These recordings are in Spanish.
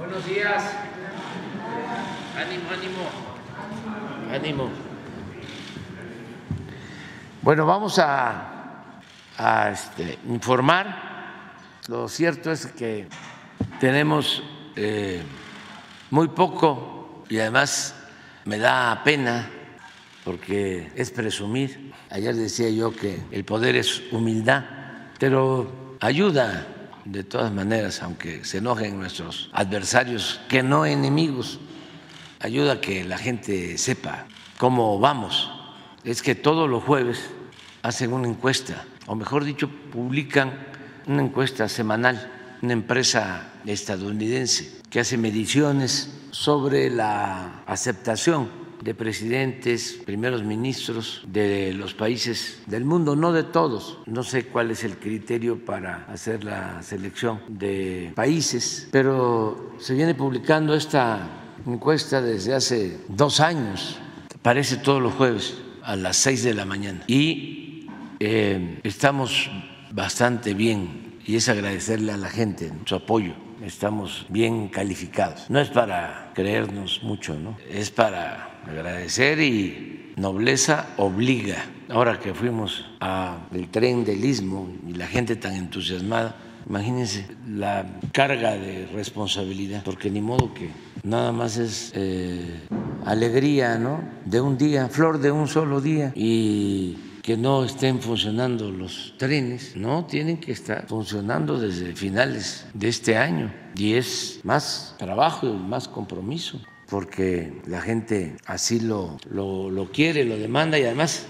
Buenos días. Ánimo, ánimo. Ánimo. Bueno, vamos a, este, informar. Lo cierto es que tenemos eh, muy poco y además me da pena porque es presumir. Ayer decía yo que el poder es humildad, pero ayuda de todas maneras, aunque se enojen nuestros adversarios, que no enemigos, ayuda a que la gente sepa cómo vamos. Es que todos los jueves hacen una encuesta, o mejor dicho, publican una encuesta semanal, una empresa estadounidense que hace mediciones sobre la aceptación de presidentes, primeros ministros de los países del mundo, no de todos. No sé cuál es el criterio para hacer la selección de países, pero se viene publicando esta encuesta desde hace dos años, parece todos los jueves a las seis de la mañana. Y eh, estamos bastante bien y es agradecerle a la gente su apoyo estamos bien calificados. No es para creernos mucho, ¿no? Es para agradecer y nobleza obliga. Ahora que fuimos al tren del istmo y la gente tan entusiasmada, imagínense la carga de responsabilidad, porque ni modo que nada más es eh, alegría, ¿no? De un día, flor de un solo día y que no estén funcionando los trenes, no, tienen que estar funcionando desde finales de este año y es más trabajo y más compromiso porque la gente así lo, lo, quiere, lo demanda y además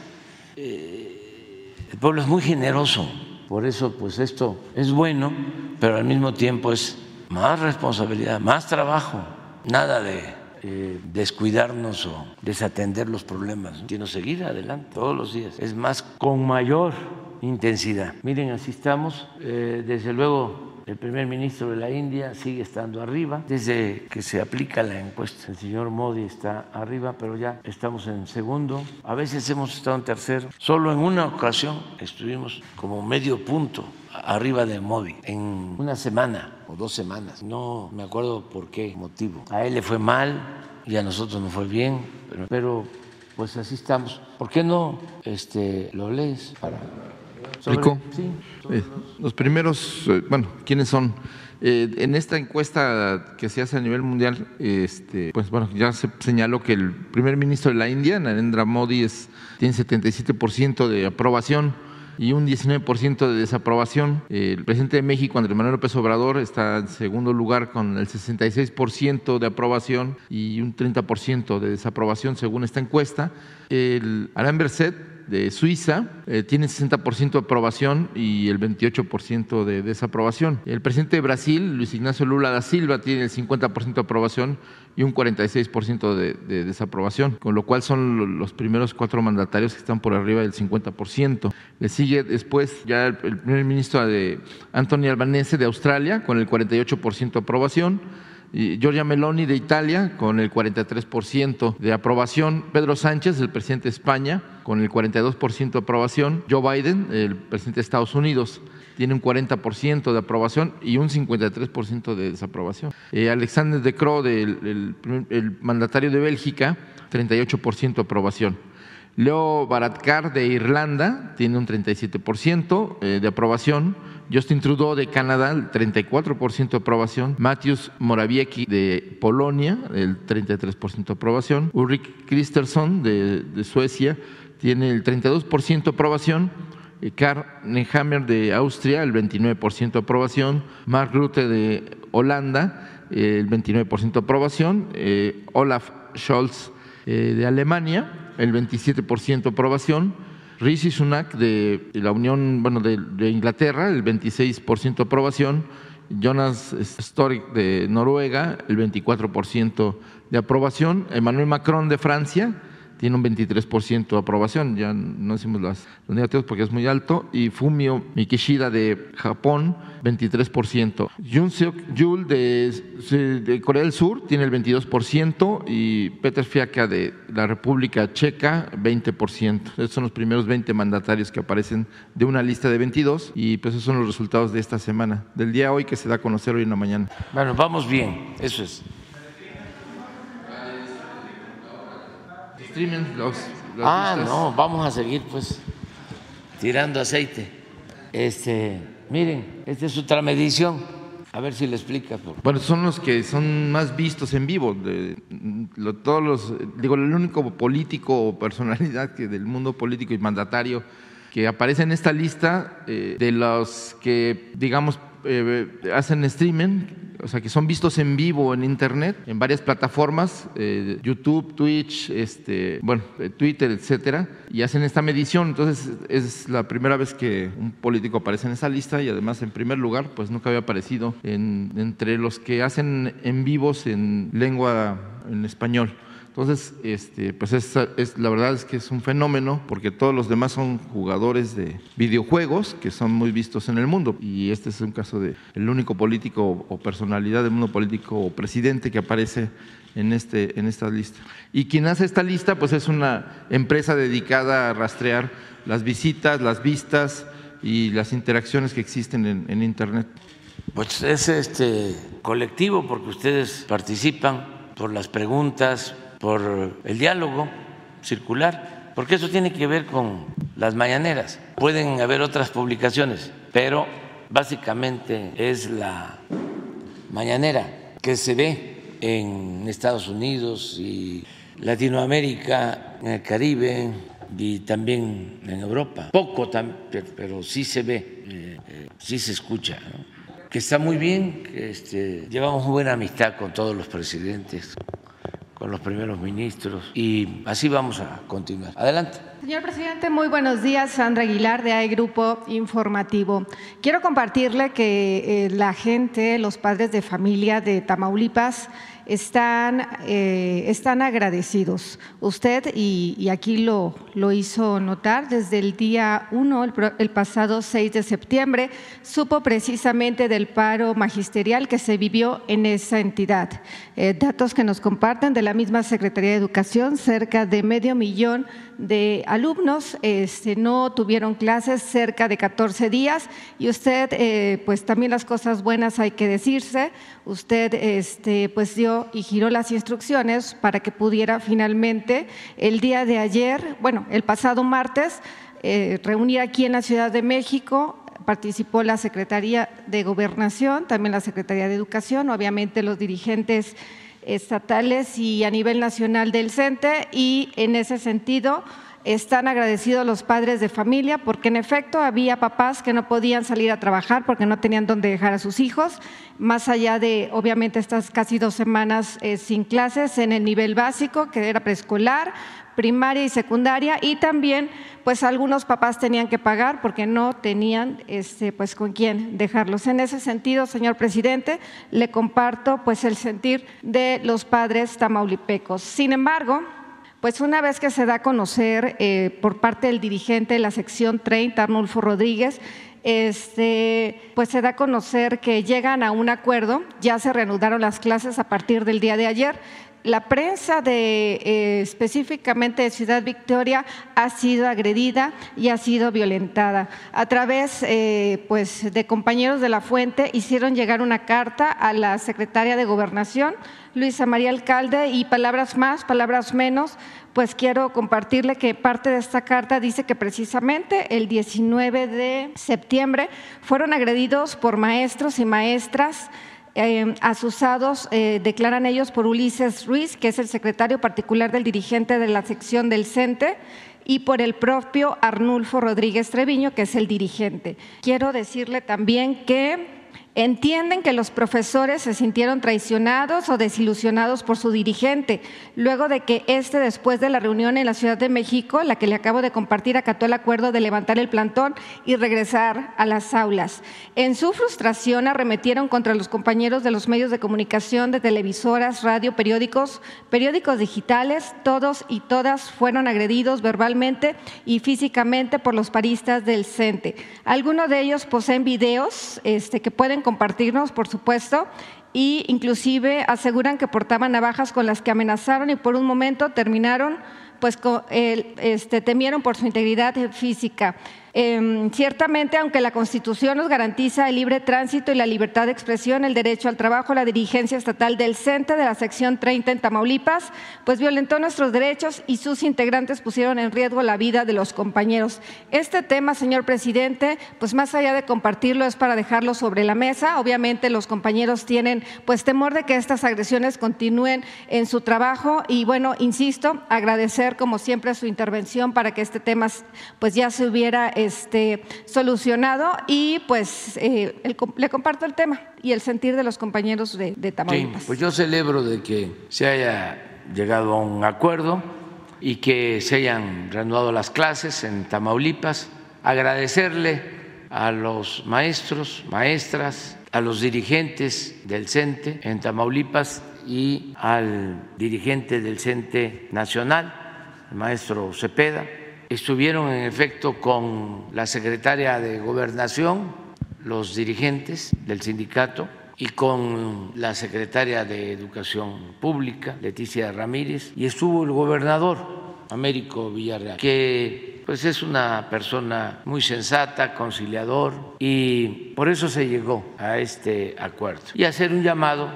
eh, el pueblo es muy generoso, por eso pues esto es bueno, pero al mismo tiempo es más responsabilidad, más trabajo, nada de eh, descuidarnos o desatender los problemas, sino seguir adelante todos los días. Es más, con mayor intensidad. Miren, así estamos. Eh, desde luego, el primer ministro de la India sigue estando arriba. Desde que se aplica la encuesta, el señor Modi está arriba, pero ya estamos en segundo. A veces hemos estado en tercero. Solo en una ocasión estuvimos como medio punto arriba de Modi en una semana o dos semanas. No me acuerdo por qué motivo. A él le fue mal y a nosotros nos fue bien, pero, pues así estamos. ¿Por qué no este, lo lees para... sí, eh, los... primeros, eh, bueno, ¿quiénes son? Eh, en esta encuesta que se hace a nivel mundial, este, pues bueno, ya se señaló que el primer ministro de la India, Narendra Modi, es, tiene 77% de aprobación y un 19% de desaprobación. El presidente de México, Andrés Manuel López Obrador, está en segundo lugar con el 66% de aprobación y un 30% de desaprobación según esta encuesta. El Alain Berset de Suiza eh, tiene 60% de aprobación y el 28% de desaprobación. El presidente de Brasil, Luis Ignacio Lula da Silva, tiene el 50% de aprobación y un 46% de, de, desaprobación, con lo cual son los primeros cuatro mandatarios que están por arriba del 50%. Le sigue después ya el, el primer ministro de Anthony Albanese de Australia con el 48% de aprobación. Giorgia Meloni de Italia con el 43% de aprobación, Pedro Sánchez, el presidente de España, con el 42% de aprobación, Joe Biden, el presidente de Estados Unidos, tiene un 40% de aprobación y un 53% de desaprobación. Eh, Alexander De Croo, el, el mandatario de Bélgica, 38% de aprobación. Leo Varadkar de Irlanda tiene un 37% eh, de aprobación. Justin Trudeau de Canadá, el 34% de aprobación. Matthews Morawiecki de Polonia, el 33% de aprobación. Ulrich Christensen de, Suecia tiene el 32% de aprobación. Eh, Karl Nehammer de Austria, el 29% de aprobación. Mark Rutte de Holanda, el 29% de aprobación. Eh, Olaf Scholz de Alemania, el 27% aprobación. Rishi Sunak de la Unión, bueno, de, Inglaterra, el 26% aprobación. Jonas Storik de Noruega, el 24% de aprobación. Emmanuel Macron de Francia tiene un 23% de aprobación, ya no decimos las, los negativos porque es muy alto, y Fumio Mikishida de Japón, 23%. Jun Seok Yul de, de, Corea del Sur tiene el 22% y Peter Fiaca de la República Checa, 20%. Estos son los primeros 20 mandatarios que aparecen de una lista de 22 y pues esos son los resultados de esta semana, del día hoy que se da a conocer hoy en la mañana. Bueno, vamos bien, eso es. Ah, no, vamos a seguir pues tirando aceite. Este, miren, esta es otra medición. A ver si le explica. Bueno, son los que son más vistos en vivo. De, todos los, digo, el único político o personalidad que del mundo político y mandatario que aparece en esta lista eh, de los que, digamos, eh, hacen streaming, o sea, que son vistos en vivo en Internet, en varias plataformas, eh, YouTube, Twitch, este, bueno, Twitter, etcétera, y hacen esta medición. Entonces, es la primera vez que un político aparece en esa lista y además, en primer lugar, pues nunca había aparecido entre los que hacen en vivos en lengua en español. Entonces, este, pues es, es, la verdad es que es un fenómeno porque todos los demás son jugadores de videojuegos que son muy vistos en el mundo y este es un caso de el único político o personalidad del mundo político o presidente que aparece en, este, en esta lista. Y quien hace esta lista pues es una empresa dedicada a rastrear las visitas, las vistas y las interacciones que existen en, en Internet. Pues es este colectivo porque ustedes participan por las preguntas, por el diálogo circular, porque eso tiene que ver con las mañaneras. Pueden haber otras publicaciones, pero básicamente es la mañanera que se ve en Estados Unidos y Latinoamérica, en el Caribe y también en Europa. Poco, pero sí se ve, eh, eh, sí se escucha. Que está muy bien, que este, llevamos buena amistad con todos los presidentes, con los primeros ministros y así vamos a continuar. Adelante. Señor presidente, muy buenos días. Sandra Aguilar de AI Grupo Informativo. Quiero compartirle que eh, la gente, los padres de familia de Tamaulipas, están, eh, están agradecidos. Usted, y, aquí lo, lo, hizo notar, desde el día 1, el, pasado 6 de septiembre, supo precisamente del paro magisterial que se vivió en esa entidad. Eh, datos que nos comparten de la misma Secretaría de Educación, cerca de medio millón de alumnos este, no tuvieron clases cerca de 14 días y usted, eh, pues también las cosas buenas hay que decirse, usted este, pues dio y giró las instrucciones para que pudiera finalmente el día de ayer, bueno, el pasado martes, eh, reunir aquí en la Ciudad de México. Participó la Secretaría de Gobernación, también la Secretaría de Educación, obviamente los dirigentes estatales y a nivel nacional del CENTE y en ese sentido están agradecidos los padres de familia porque en efecto había papás que no podían salir a trabajar porque no tenían dónde dejar a sus hijos, más allá de obviamente estas casi dos semanas eh, sin clases en el nivel básico que era preescolar, primaria y secundaria y también pues algunos papás tenían que pagar porque no tenían este, pues con quién dejarlos. En ese sentido, señor presidente, le comparto pues el sentir de los padres tamaulipecos. Sin embargo, pues una vez que se da a conocer eh, por parte del dirigente de la sección 30, Arnulfo Rodríguez, este, pues se da a conocer que llegan a un acuerdo, ya se reanudaron las clases a partir del día de ayer, la prensa de eh, específicamente de Ciudad Victoria ha sido agredida y ha sido violentada. A través eh, pues, de compañeros de la fuente hicieron llegar una carta a la secretaria de Gobernación, Luisa María Alcalde, y palabras más, palabras menos, pues quiero compartirle que parte de esta carta dice que precisamente el 19 de septiembre fueron agredidos por maestros y maestras eh, asusados, eh, declaran ellos por Ulises Ruiz, que es el secretario particular del dirigente de la sección del CENTE, y por el propio Arnulfo Rodríguez Treviño, que es el dirigente. Quiero decirle también que Entienden que los profesores se sintieron traicionados o desilusionados por su dirigente, luego de que este, después de la reunión en la Ciudad de México, la que le acabo de compartir, acató el acuerdo de levantar el plantón y regresar a las aulas. En su frustración arremetieron contra los compañeros de los medios de comunicación, de televisoras, radio, periódicos, periódicos digitales, todos y todas fueron agredidos verbalmente y físicamente por los paristas del CENTE. Algunos de ellos poseen videos este, que pueden compartirnos, por supuesto, y inclusive aseguran que portaban navajas con las que amenazaron y por un momento terminaron, pues este, temieron por su integridad física. Em, ciertamente, aunque la Constitución nos garantiza el libre tránsito y la libertad de expresión, el derecho al trabajo, la dirigencia estatal del CENTE de la sección 30 en Tamaulipas, pues violentó nuestros derechos y sus integrantes pusieron en riesgo la vida de los compañeros. Este tema, señor presidente, pues más allá de compartirlo, es para dejarlo sobre la mesa. Obviamente los compañeros tienen pues temor de que estas agresiones continúen en su trabajo y bueno, insisto, agradecer como siempre su intervención para que este tema pues ya se hubiera este, solucionado y pues eh, le comparto el tema y el sentir de los compañeros de, Tamaulipas. pues yo celebro de que se haya llegado a un acuerdo y que se hayan reanudado las clases en Tamaulipas. Agradecerle a los maestros, maestras, a los dirigentes del CENTE en Tamaulipas y al dirigente del CENTE nacional, el maestro Cepeda, Estuvieron en efecto con la secretaria de Gobernación, los dirigentes del sindicato y con la secretaria de Educación Pública, Leticia Ramírez, y estuvo el gobernador Américo Villarreal, que pues es una persona muy sensata, conciliador, y por eso se llegó a este acuerdo. Y hacer un llamado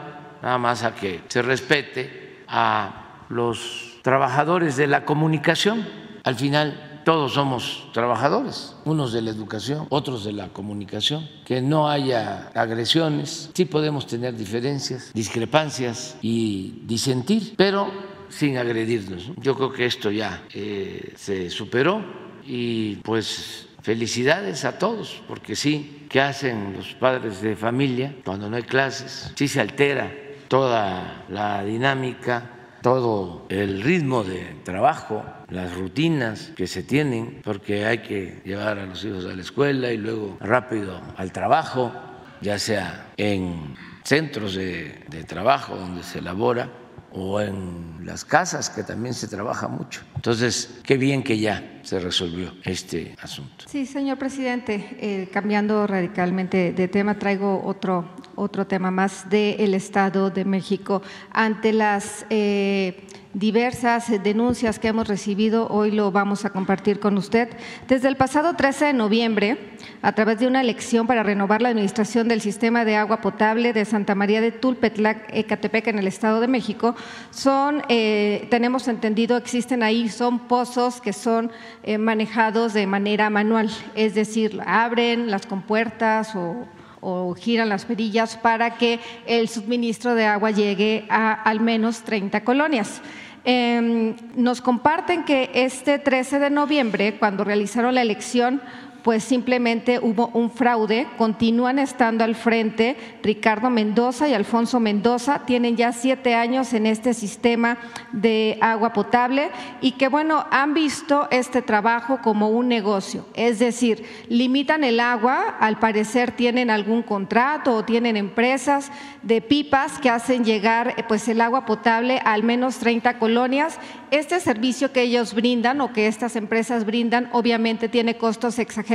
nada más a que se respete a los trabajadores de la comunicación al final todos somos trabajadores, unos de la educación, otros de la comunicación, que no haya agresiones, sí podemos tener diferencias, discrepancias y disentir, pero sin agredirnos. Yo creo que esto ya eh, se superó y pues felicidades a todos, porque sí, ¿qué hacen los padres de familia cuando no hay clases? Sí se altera toda la dinámica todo el ritmo de trabajo, las rutinas que se tienen, porque hay que llevar a los hijos a la escuela y luego rápido al trabajo, ya sea en centros de, trabajo donde se elabora o en las casas, que también se trabaja mucho. Entonces, qué bien que ya se resolvió este asunto. Sí, señor presidente, eh, cambiando radicalmente de tema, traigo otro, otro tema más del Estado de México. Ante las eh, diversas denuncias que hemos recibido, hoy lo vamos a compartir con usted. Desde el pasado 13 de noviembre, a través de una elección para renovar la administración del sistema de agua potable de Santa María de Tulpetlac, Ecatepec, en el Estado de México, son, eh, tenemos entendido, existen ahí, son pozos que son eh, manejados de manera manual, es decir, abren las compuertas o o giran las perillas para que el suministro de agua llegue a al menos 30 colonias. Em, nos comparten que este 13 de noviembre, cuando realizaron la elección, pues simplemente hubo un fraude. Continúan estando al frente Ricardo Mendoza y Alfonso Mendoza. Tienen ya siete años en este sistema de agua potable y que, bueno, han visto este trabajo como un negocio. Es decir, limitan el agua, al parecer tienen algún contrato o tienen empresas de pipas que hacen llegar pues el agua potable a al menos 30 colonias. Este servicio que ellos brindan o que estas empresas brindan obviamente tiene costos exagerados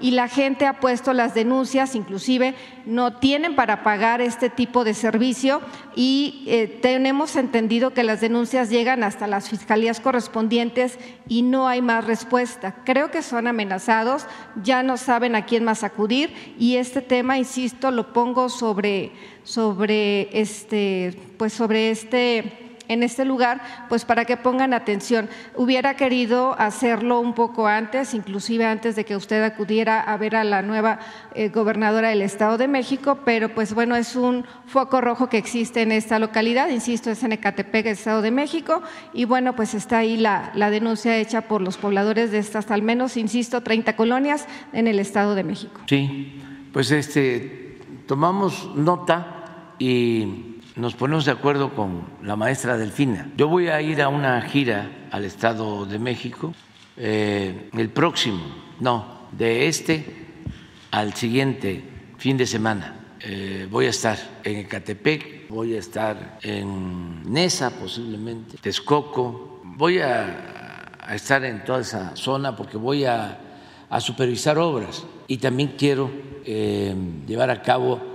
y la gente ha puesto las denuncias, inclusive no tienen para pagar este tipo de servicio y eh, tenemos entendido que las denuncias llegan hasta las fiscalías correspondientes y no hay más respuesta. Creo que son amenazados, ya no saben a quién más acudir y este tema, insisto, lo pongo sobre sobre este, pues sobre este en este lugar, pues para que pongan atención. Hubiera querido hacerlo un poco antes, inclusive antes de que usted acudiera a ver a la nueva eh, gobernadora del Estado de México, pero pues bueno, es un foco rojo que existe en esta localidad, insisto, es en Ecatepec, Estado de México, y bueno, pues está ahí la, denuncia hecha por los pobladores de estas, al menos, insisto, 30 colonias en el Estado de México. Sí, pues este tomamos nota y nos ponemos de acuerdo con la maestra Delfina. Yo voy a ir a una gira al Estado de México eh, el próximo, no, de este al siguiente fin de semana. Eh, voy a estar en Ecatepec, voy a estar en Nesa posiblemente, Texcoco, voy a, estar en toda esa zona porque voy a, supervisar obras y también quiero eh, llevar a cabo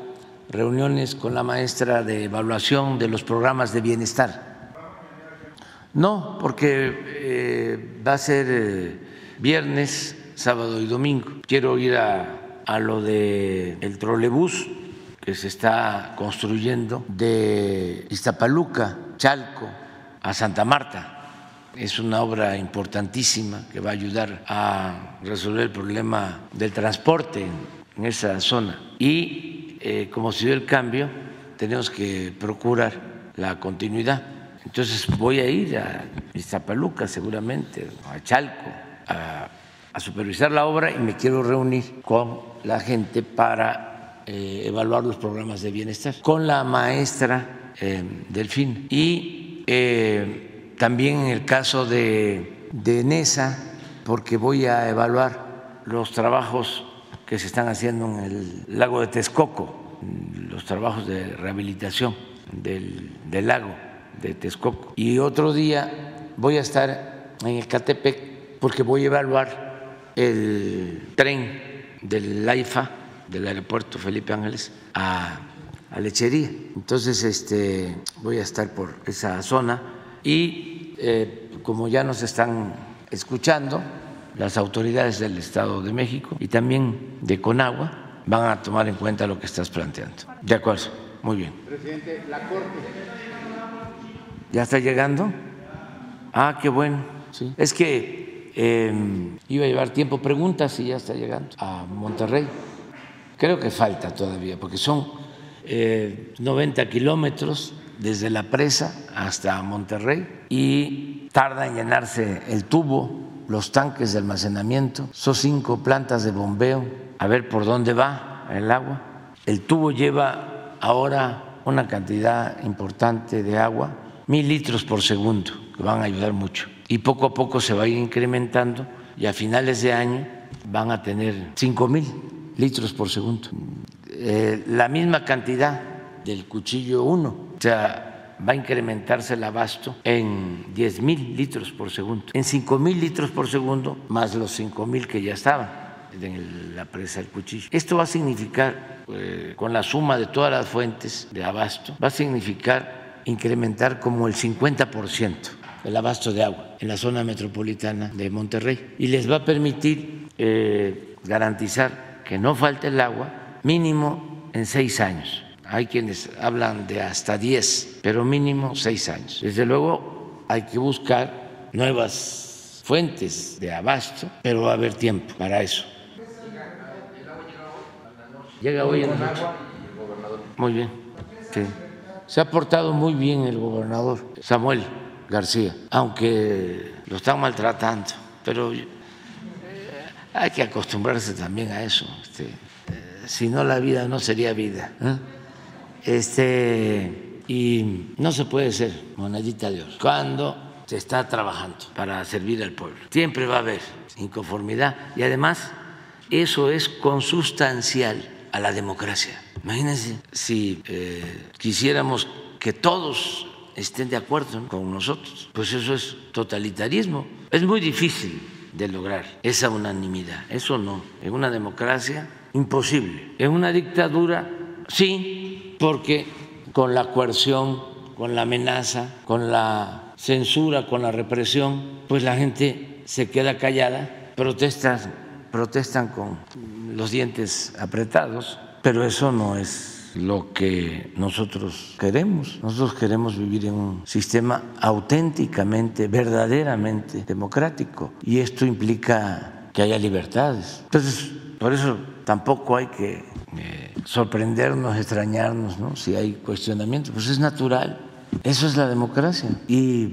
reuniones con la maestra de evaluación de los programas de bienestar. No, porque eh, va a ser viernes, sábado y domingo. Quiero ir a a lo de el trolebús que se está construyendo de Iztapaluca, Chalco, a Santa Marta. Es una obra importantísima que va a ayudar a resolver el problema del transporte en, esa zona. Y eh, como se dio el cambio, tenemos que procurar la continuidad. Entonces voy a ir a Iztapaluca seguramente, a Chalco, a supervisar la obra y me quiero reunir con la gente para eh, evaluar los programas de bienestar, con la maestra eh, Delfín. Y también en el caso de NESA, porque voy a evaluar los trabajos que se están haciendo en el lago de Texcoco, los trabajos de rehabilitación del, lago de Texcoco. Y otro día voy a estar en Ecatepec porque voy a evaluar el tren del AIFA, del aeropuerto Felipe Ángeles, a, Lechería. Entonces, este, voy a estar por esa zona y eh, como ya nos están escuchando, las autoridades del Estado de México y también de Conagua van a tomar en cuenta lo que estás planteando. De acuerdo, muy bien. Presidente, la Corte. ¿Ya está llegando? Ah, qué bueno. Sí. Es que Em, iba a llevar tiempo preguntas y ya está llegando a Monterrey. Creo que falta todavía, porque son 90 eh, kilómetros desde la presa hasta Monterrey y tarda en llenarse el tubo, los tanques de almacenamiento, son cinco plantas de bombeo, a ver por dónde va el agua. El tubo lleva ahora una cantidad importante de agua, mil litros por segundo, que van a ayudar mucho y poco a poco se va a ir incrementando y a finales de año van a tener 5 mil litros por segundo. Eh, la misma cantidad del cuchillo 1, o sea, va a incrementarse el abasto en 10 mil litros por segundo, en 5 mil litros por segundo, más los 5 mil que ya estaban en la presa del cuchillo. Esto va a significar, eh, con la suma de todas las fuentes de abasto, va a significar incrementar como el 50% el abasto de agua en la zona metropolitana de Monterrey y les va a permitir eh, garantizar que no falte el agua mínimo en seis años. Hay quienes hablan de hasta diez, pero mínimo seis años. Desde luego hay que buscar nuevas fuentes de abasto, pero va a haber tiempo para eso. Llega hoy en la noche. Muy bien. Se ha portado muy bien el gobernador Samuel. García, aunque lo están maltratando, pero eh, hay que acostumbrarse también a eso. Este, eh, si no, la vida no sería vida. ¿eh? Este, y no se puede ser monedita de oro cuando se está trabajando para servir al pueblo. Siempre va a haber inconformidad y además eso es consustancial a la democracia. Imagínense si quisiéramos que todos estén de acuerdo con nosotros. Pues eso es totalitarismo. Es muy difícil de lograr esa unanimidad. Eso no. En una democracia, imposible. En una dictadura, sí, porque con la coerción, con la amenaza, con la censura, con la represión, pues la gente se queda callada, protestan, protestan con los dientes apretados, pero eso no es lo que nosotros queremos. Nosotros queremos vivir en un sistema auténticamente, verdaderamente democrático y esto implica que haya libertades. Entonces, por eso tampoco hay que eh, sorprendernos, extrañarnos, ¿no? Si hay cuestionamientos, pues es natural. Eso es la democracia. Y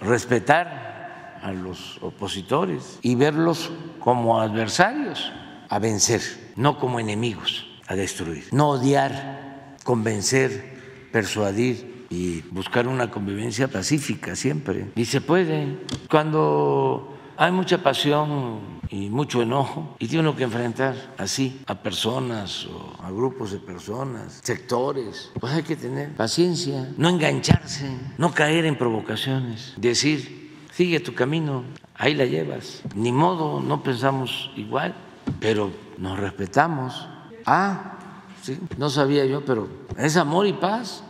respetar a los opositores y verlos como adversarios a vencer, no como enemigos. a destruir. No odiar, convencer, persuadir y buscar una convivencia pacífica siempre. Y se puede. Cuando hay mucha pasión y mucho enojo y tiene uno que enfrentar así a personas o a grupos de personas, sectores. Pues hay que tener paciencia, no engancharse, no caer en provocaciones, decir, sigue tu camino, ahí la llevas. Ni modo, no pensamos igual, pero nos respetamos. Ah, sí, no sabía yo, pero es amor y paz,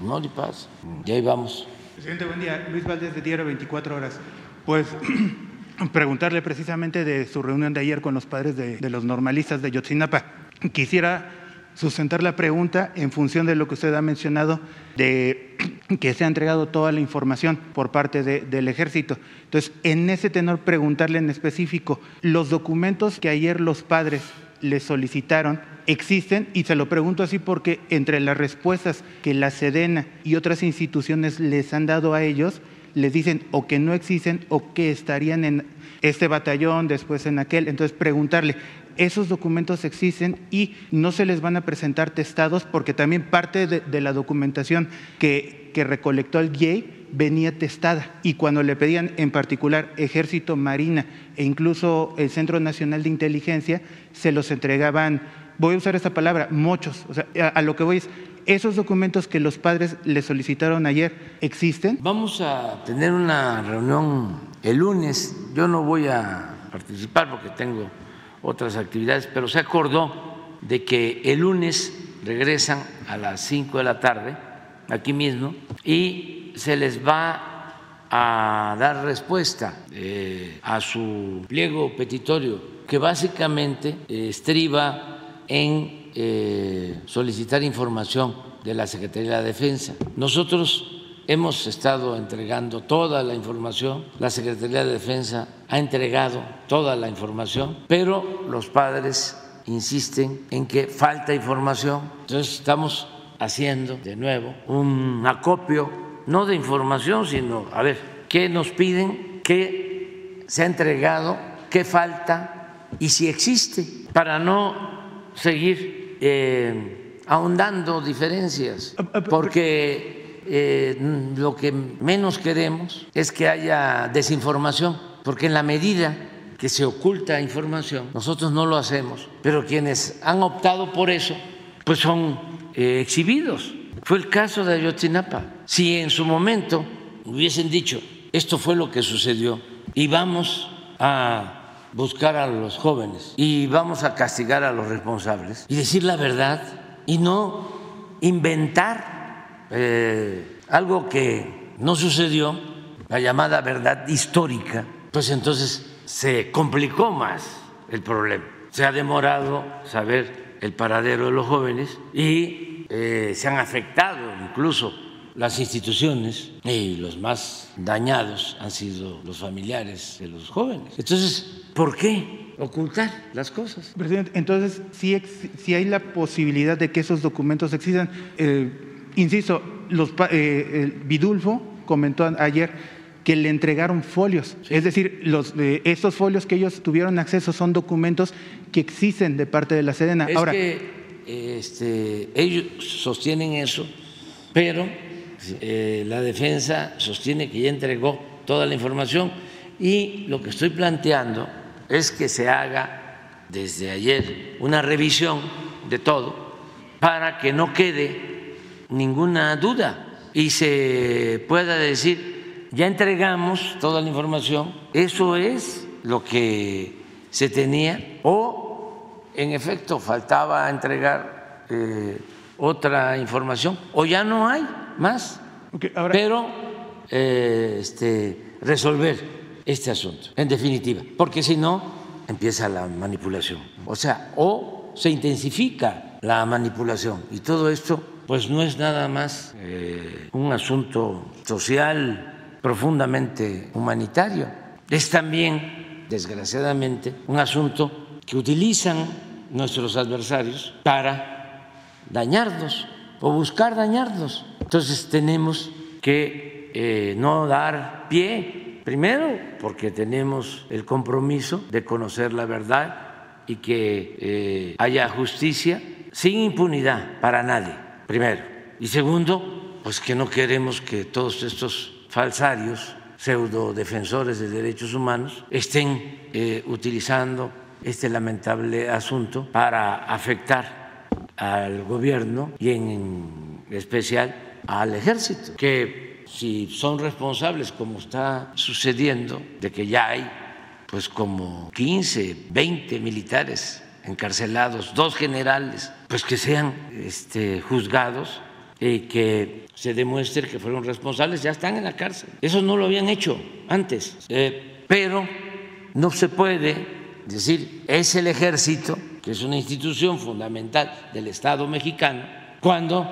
amor y paz. Y ahí vamos. Presidente, buen día. Luis Valdés de Diario 24 Horas. Pues preguntarle precisamente de su reunión de ayer con los padres de, los normalistas de Yotzinapa. Quisiera sustentar la pregunta en función de lo que usted ha mencionado de que se ha entregado toda la información por parte del ejército. Entonces, en ese tenor, preguntarle en específico, los documentos que ayer los padres le solicitaron existen y se lo pregunto así porque entre las respuestas que la Sedena y otras instituciones les han dado a ellos, les dicen o que no existen o que estarían en este batallón, después en aquel. Entonces, preguntarle, esos documentos existen y no se les van a presentar testados porque también parte de, la documentación que, recolectó el GIEI venía testada y cuando le pedían en particular Ejército, Marina e incluso el Centro Nacional de Inteligencia, se los entregaban, voy a usar esta palabra, muchos. O sea, a lo que voy es, ¿Esos documentos que los padres le solicitaron ayer existen? Vamos a tener una reunión el lunes. Yo no voy a participar porque tengo otras actividades, pero se acordó de que el lunes regresan a las 5 de la tarde, aquí mismo, y se les va a dar respuesta eh, a su pliego petitorio, que básicamente estriba en eh, solicitar información de la Secretaría de la Defensa. Nosotros hemos estado entregando toda la información, la Secretaría de Defensa ha entregado toda la información, pero los padres insisten en que falta información. Entonces estamos haciendo de nuevo un acopio, no de información, sino, a ver, ¿qué nos piden? ¿Qué se ha entregado? ¿Qué falta? Y si existe, para no seguir eh, ahondando diferencias, ah, ah, porque eh, lo que menos queremos es que haya desinformación, porque en la medida que se oculta información, nosotros no lo hacemos, pero quienes han optado por eso, pues son eh, exhibidos. Fue el caso de Ayotzinapa. Si en su momento hubiesen dicho, esto fue lo que sucedió y vamos a buscar a los jóvenes y vamos a castigar a los responsables y decir la verdad y no inventar eh, algo que no sucedió, la llamada verdad histórica, pues entonces se complicó más el problema. Se ha demorado saber el paradero de los jóvenes y eh, se han afectado incluso las instituciones y los más dañados han sido los familiares de los jóvenes. Entonces, ¿por qué ocultar las cosas? Presidente, entonces, si, hay la posibilidad de que esos documentos existan, eh, insisto, los, eh, Vidulfo comentó ayer que le entregaron folios, es decir, los, estos folios que ellos tuvieron acceso son documentos que existen de parte de la Sedena. Es Ahora, que este, ellos sostienen eso, pero eh, la defensa sostiene que ya entregó toda la información y lo que estoy planteando es que se haga desde ayer una revisión de todo para que no quede ninguna duda y se pueda decir, ya entregamos toda la información, eso es lo que se tenía o en efecto faltaba entregar eh, otra información o ya no hay más. Pero eh, este, resolver este asunto, en definitiva, porque si no empieza la manipulación. O sea, o se intensifica la manipulación y todo esto pues no es nada más eh, un asunto social profundamente humanitario, es también, desgraciadamente, un asunto que utilizan nuestros adversarios para dañarnos o buscar dañarnos. Entonces tenemos que eh, no dar pie, primero porque tenemos el compromiso de conocer la verdad y que eh, haya justicia sin impunidad para nadie, primero. Y segundo, pues que no queremos que todos estos falsarios, pseudo defensores de derechos humanos, estén eh, utilizando este lamentable asunto para afectar al gobierno y en especial al ejército, que si son responsables, como está sucediendo, de que ya hay pues como 15, 20 militares encarcelados, dos generales, pues que sean este, juzgados y que se demuestre que fueron responsables, ya están en la cárcel. Eso no lo habían hecho antes, eh, pero no se puede decir es el ejército, que es una institución fundamental del Estado mexicano, cuando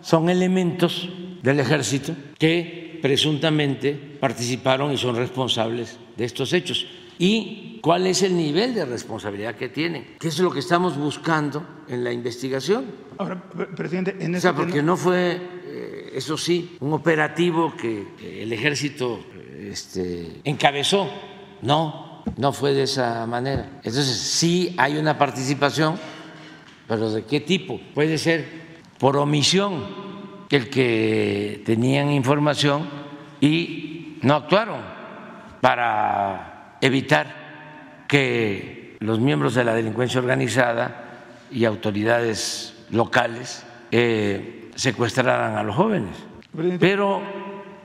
son elementos del ejército que presuntamente participaron y son responsables de estos hechos. Y cuál es el nivel de responsabilidad que tienen, qué es lo que estamos buscando en la investigación. Ahora, presidente, en o sea, porque no fue, eh, eso sí, un operativo que el ejército este, encabezó, no, no fue de esa manera. Entonces, sí hay una participación, pero ¿de qué tipo? Puede ser por omisión el que tenían información y no actuaron para evitar que los miembros de la delincuencia organizada y autoridades locales eh, secuestraran a los jóvenes. Pero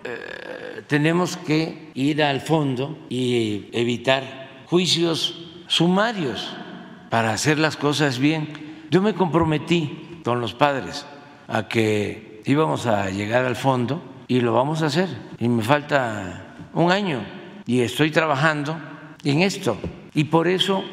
eh, tenemos que ir al fondo y evitar juicios sumarios para hacer las cosas bien. Yo me comprometí con los padres a que íbamos a llegar al fondo y lo vamos a hacer. Y me falta un año y estoy trabajando en esto. Y por eso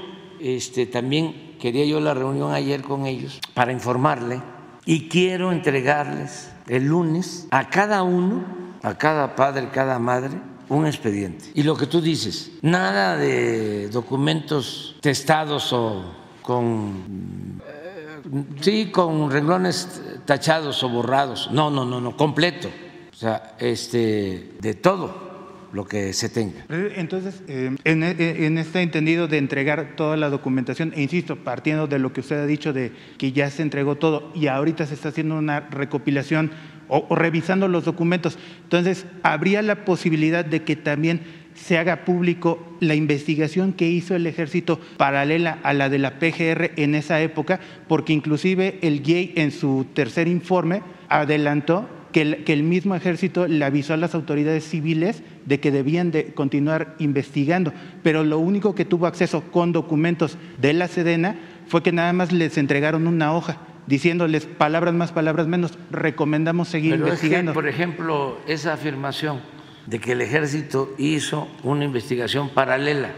este, también quería yo la reunión ayer con ellos para informarle y quiero entregarles el lunes a cada uno, a cada padre, cada madre, un expediente. Y lo que tú dices, nada de documentos testados o con eh, sí, con renglones tachados o borrados. No, no, no, no, completo. O sea, este de todo lo que se tenga. Entonces, eh, en, eh, en, este entendido de entregar toda la documentación, e insisto, partiendo de lo que usted ha dicho de que ya se entregó todo y ahorita se está haciendo una recopilación o, o revisando los documentos, entonces, ¿habría la posibilidad de que también se haga público la investigación que hizo el ejército paralela a la de la PGR en esa época, porque inclusive el GIEI en su tercer informe adelantó que el, mismo ejército le avisó a las autoridades civiles de que debían de continuar investigando, pero lo único que tuvo acceso con documentos de la Sedena fue que nada más les entregaron una hoja diciéndoles palabras más, palabras menos, recomendamos seguir investigando. por ejemplo, esa afirmación de que el ejército hizo una investigación paralela,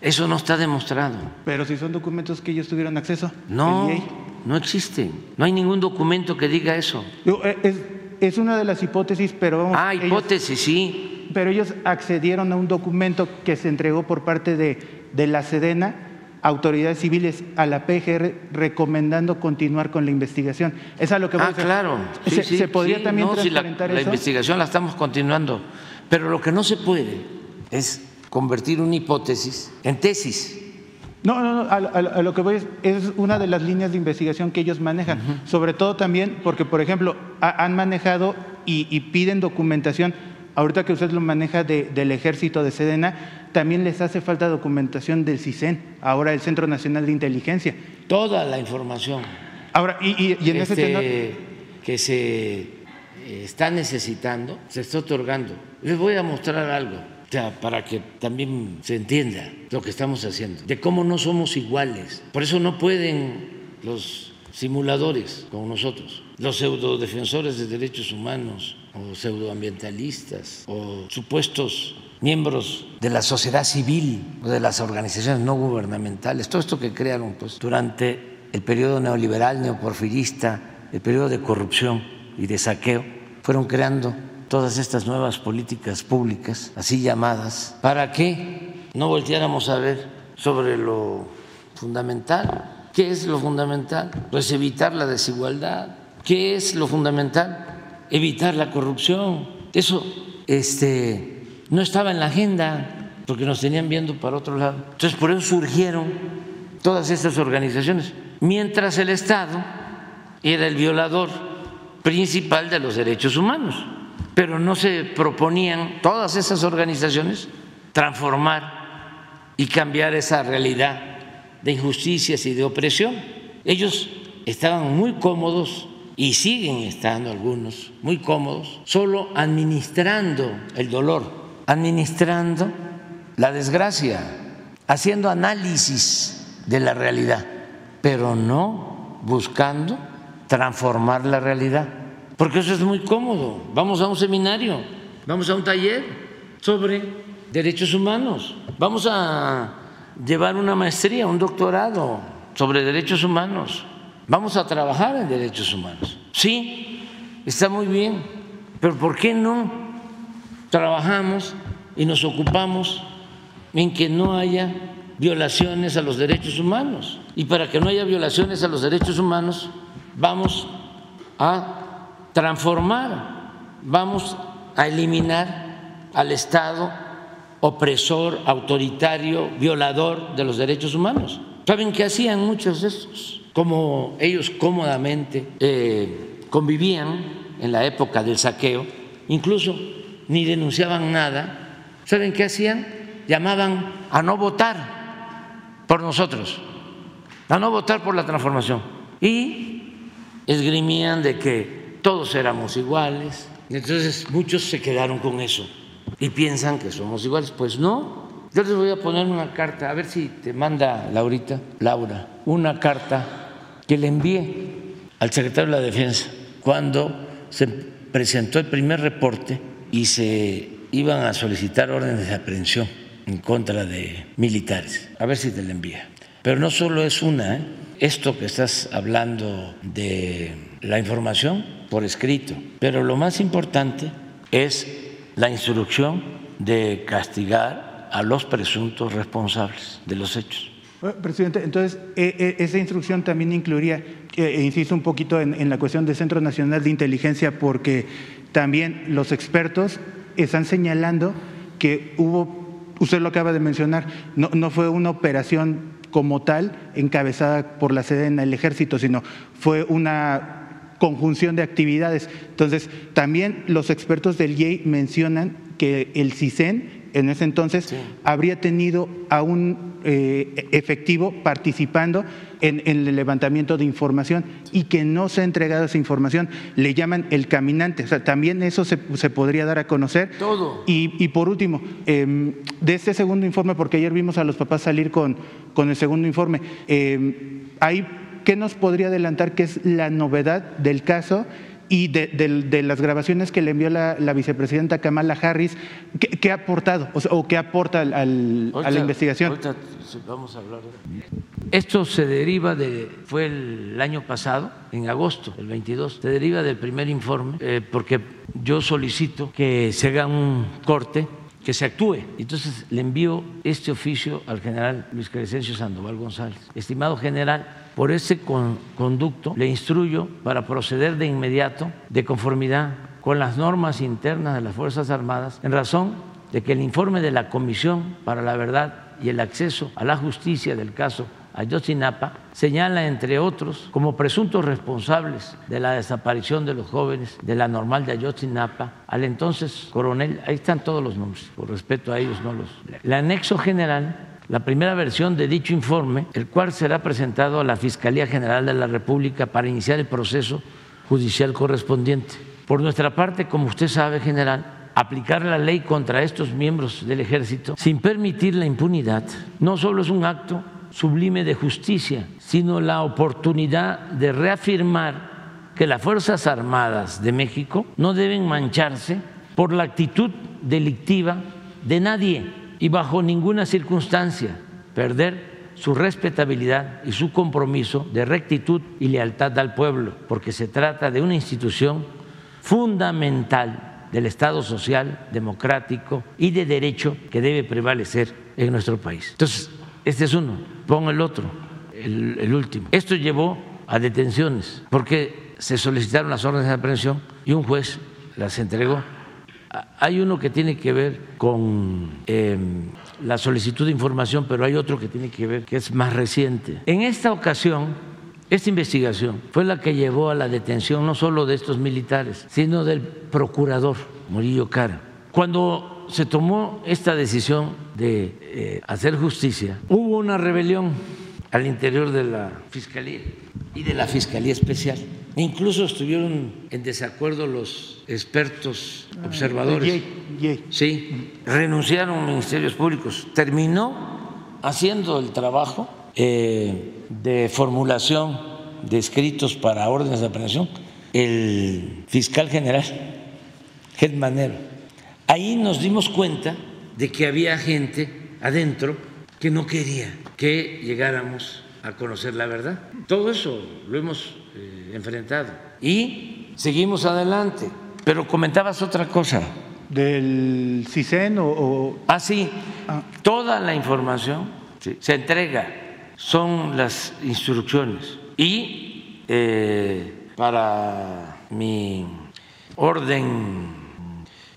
eso no está demostrado. Pero si son documentos que ellos tuvieron acceso. No, no existen. No hay ningún documento que diga eso. Eh, es, es una de las hipótesis, pero vamos. Ah, hipótesis, sí. Pero ellos accedieron a un documento que se entregó por parte de, de la Sedena, autoridades civiles, a la PGR, recomendando continuar con la investigación. Es a lo que Ah, claro. ¿Se, podría también no, transparentar la, La investigación la estamos continuando, pero lo que no se puede es convertir una hipótesis en tesis. No, no, no a, lo que voy es, es, una de las líneas de investigación que ellos manejan, sobre todo también porque, por ejemplo, han manejado y, piden documentación, ahorita que usted lo maneja del ejército de Sedena, también les hace falta documentación del CISEN, ahora el Centro Nacional de Inteligencia. Toda la información. Ahora, y, en ese tenor... Que se eh, está necesitando, se está otorgando. Les voy a mostrar algo para que también se entienda lo que estamos haciendo, de cómo no somos iguales. Por eso no pueden los simuladores con nosotros, los pseudodefensores de derechos humanos o pseudoambientalistas o supuestos miembros de la sociedad civil o de las organizaciones no gubernamentales, todo esto que crearon pues, durante el periodo neoliberal, neoporfirista, el periodo de corrupción y de saqueo, fueron creando todas estas nuevas políticas públicas, así llamadas, para que no volteáramos a ver sobre lo fundamental. ¿Qué es lo fundamental? Pues evitar la desigualdad. ¿Qué es lo fundamental? Evitar la corrupción. Eso este, no estaba en la agenda porque nos tenían viendo para otro lado. Entonces, por eso surgieron todas estas organizaciones. Mientras el Estado era el violador principal de los derechos humanos, pero no se proponían todas esas organizaciones transformar y cambiar esa realidad de injusticias y de opresión. Ellos estaban muy cómodos y siguen estando algunos muy cómodos, solo administrando el dolor, administrando la desgracia, haciendo análisis de la realidad, pero no buscando transformar la realidad, porque eso es muy cómodo. Vamos a un seminario, vamos a un taller sobre derechos humanos, vamos a llevar una maestría, un doctorado sobre derechos humanos Vamos a trabajar en derechos humanos. Sí, está muy bien, pero ¿por qué no trabajamos y nos ocupamos en que no haya violaciones a los derechos humanos? Y para que no haya violaciones a los derechos humanos, vamos a transformar, vamos a eliminar al Estado opresor, autoritario, violador de los derechos humanos. ¿Saben qué hacían muchos de estos? como ellos cómodamente eh, convivían en la época del saqueo, incluso ni denunciaban nada, ¿saben qué hacían? Llamaban a no votar por nosotros, a no votar por la transformación. Y esgrimían de que todos éramos iguales. Entonces muchos se quedaron con eso y piensan que somos iguales. Pues no. Yo les voy a poner una carta, a ver si te manda Laurita, Laura, una carta que le envié al secretario de la Defensa cuando se presentó el primer reporte y se iban a solicitar órdenes de aprehensión en contra de militares. A ver si te la envía. Pero no solo es una, ¿eh? Esto que estás hablando de la información por escrito, pero lo más importante es la instrucción de castigar a los presuntos responsables de los hechos. Presidente, entonces e, e, esa instrucción también incluiría, e insisto un poquito en, la cuestión del Centro Nacional de Inteligencia, porque también los expertos están señalando que hubo, usted lo acaba de mencionar, no, no fue una operación como tal encabezada por la sede en el ejército, sino fue una conjunción de actividades. Entonces, también los expertos del IEI mencionan que el CISEN en ese entonces habría tenido a un eh, efectivo participando en, el levantamiento de información y que no se ha entregado esa información. Le llaman el caminante. O sea, también eso se, podría dar a conocer. Todo. Y, por último, em, de este segundo informe, porque ayer vimos a los papás salir con, con el segundo informe, eh, ¿qué nos podría adelantar que es la novedad del caso? Y de, las grabaciones que le envió la, vicepresidenta Kamala Harris, ¿qué, ha aportado o, qué aporta a la investigación? vamos a hablar. Esto se deriva de, fue el año pasado, en agosto, el 22, se deriva del primer informe, eh, porque yo solicito que se haga un corte que se actúe. Entonces le envío este oficio al general Luis Crescencio Sandoval González. Estimado general, por ese conducto le instruyo para proceder de inmediato de conformidad con las normas internas de las Fuerzas Armadas en razón de que el informe de la Comisión para la Verdad y el Acceso a la Justicia del caso Ayotzinapa señala, entre otros, como presuntos responsables de la desaparición de los jóvenes de la normal de Ayotzinapa al entonces coronel, ahí están todos los nombres, por respeto a ellos no los El anexo general la primera versión de dicho informe, el cual será presentado a la Fiscalía General de la República para iniciar el proceso judicial correspondiente. Por nuestra parte, como usted sabe, general, aplicar la ley contra estos miembros del ejército sin permitir la impunidad no solo es un acto sublime de justicia, sino la oportunidad de reafirmar que las Fuerzas Armadas de México no deben mancharse por la actitud delictiva de nadie y bajo ninguna circunstancia perder su respetabilidad y su compromiso de rectitud y lealtad al pueblo, porque se trata de una institución fundamental del Estado social, democrático y de derecho que debe prevalecer en nuestro país. Entonces, este es uno, pongo el otro, el, el último. Esto llevó a detenciones, porque se solicitaron las órdenes de aprehensión y un juez las entregó hay uno que tiene que ver con em, la solicitud de información, pero hay otro que tiene que ver que es más reciente. En esta ocasión Esta investigación fue la que llevó a la detención no solo de estos militares, sino del procurador Murillo Cara. Cuando se tomó esta decisión de eh, hacer justicia, hubo una rebelión al interior de la Fiscalía y de la Fiscalía Especial. Incluso estuvieron en desacuerdo los expertos ah, observadores. Sí, renunciaron ministerios públicos. Terminó haciendo el trabajo eh, de formulación de escritos para órdenes de aprehensión el fiscal general, Manero. Ahí nos dimos cuenta de que había gente adentro que no quería que llegáramos a conocer la verdad. Todo eso lo hemos eh, enfrentado y seguimos adelante. Pero comentabas otra cosa. ¿Del CISEN o...? Ah, sí. Ah. Toda la información se entrega son las instrucciones. Y eh, para mi orden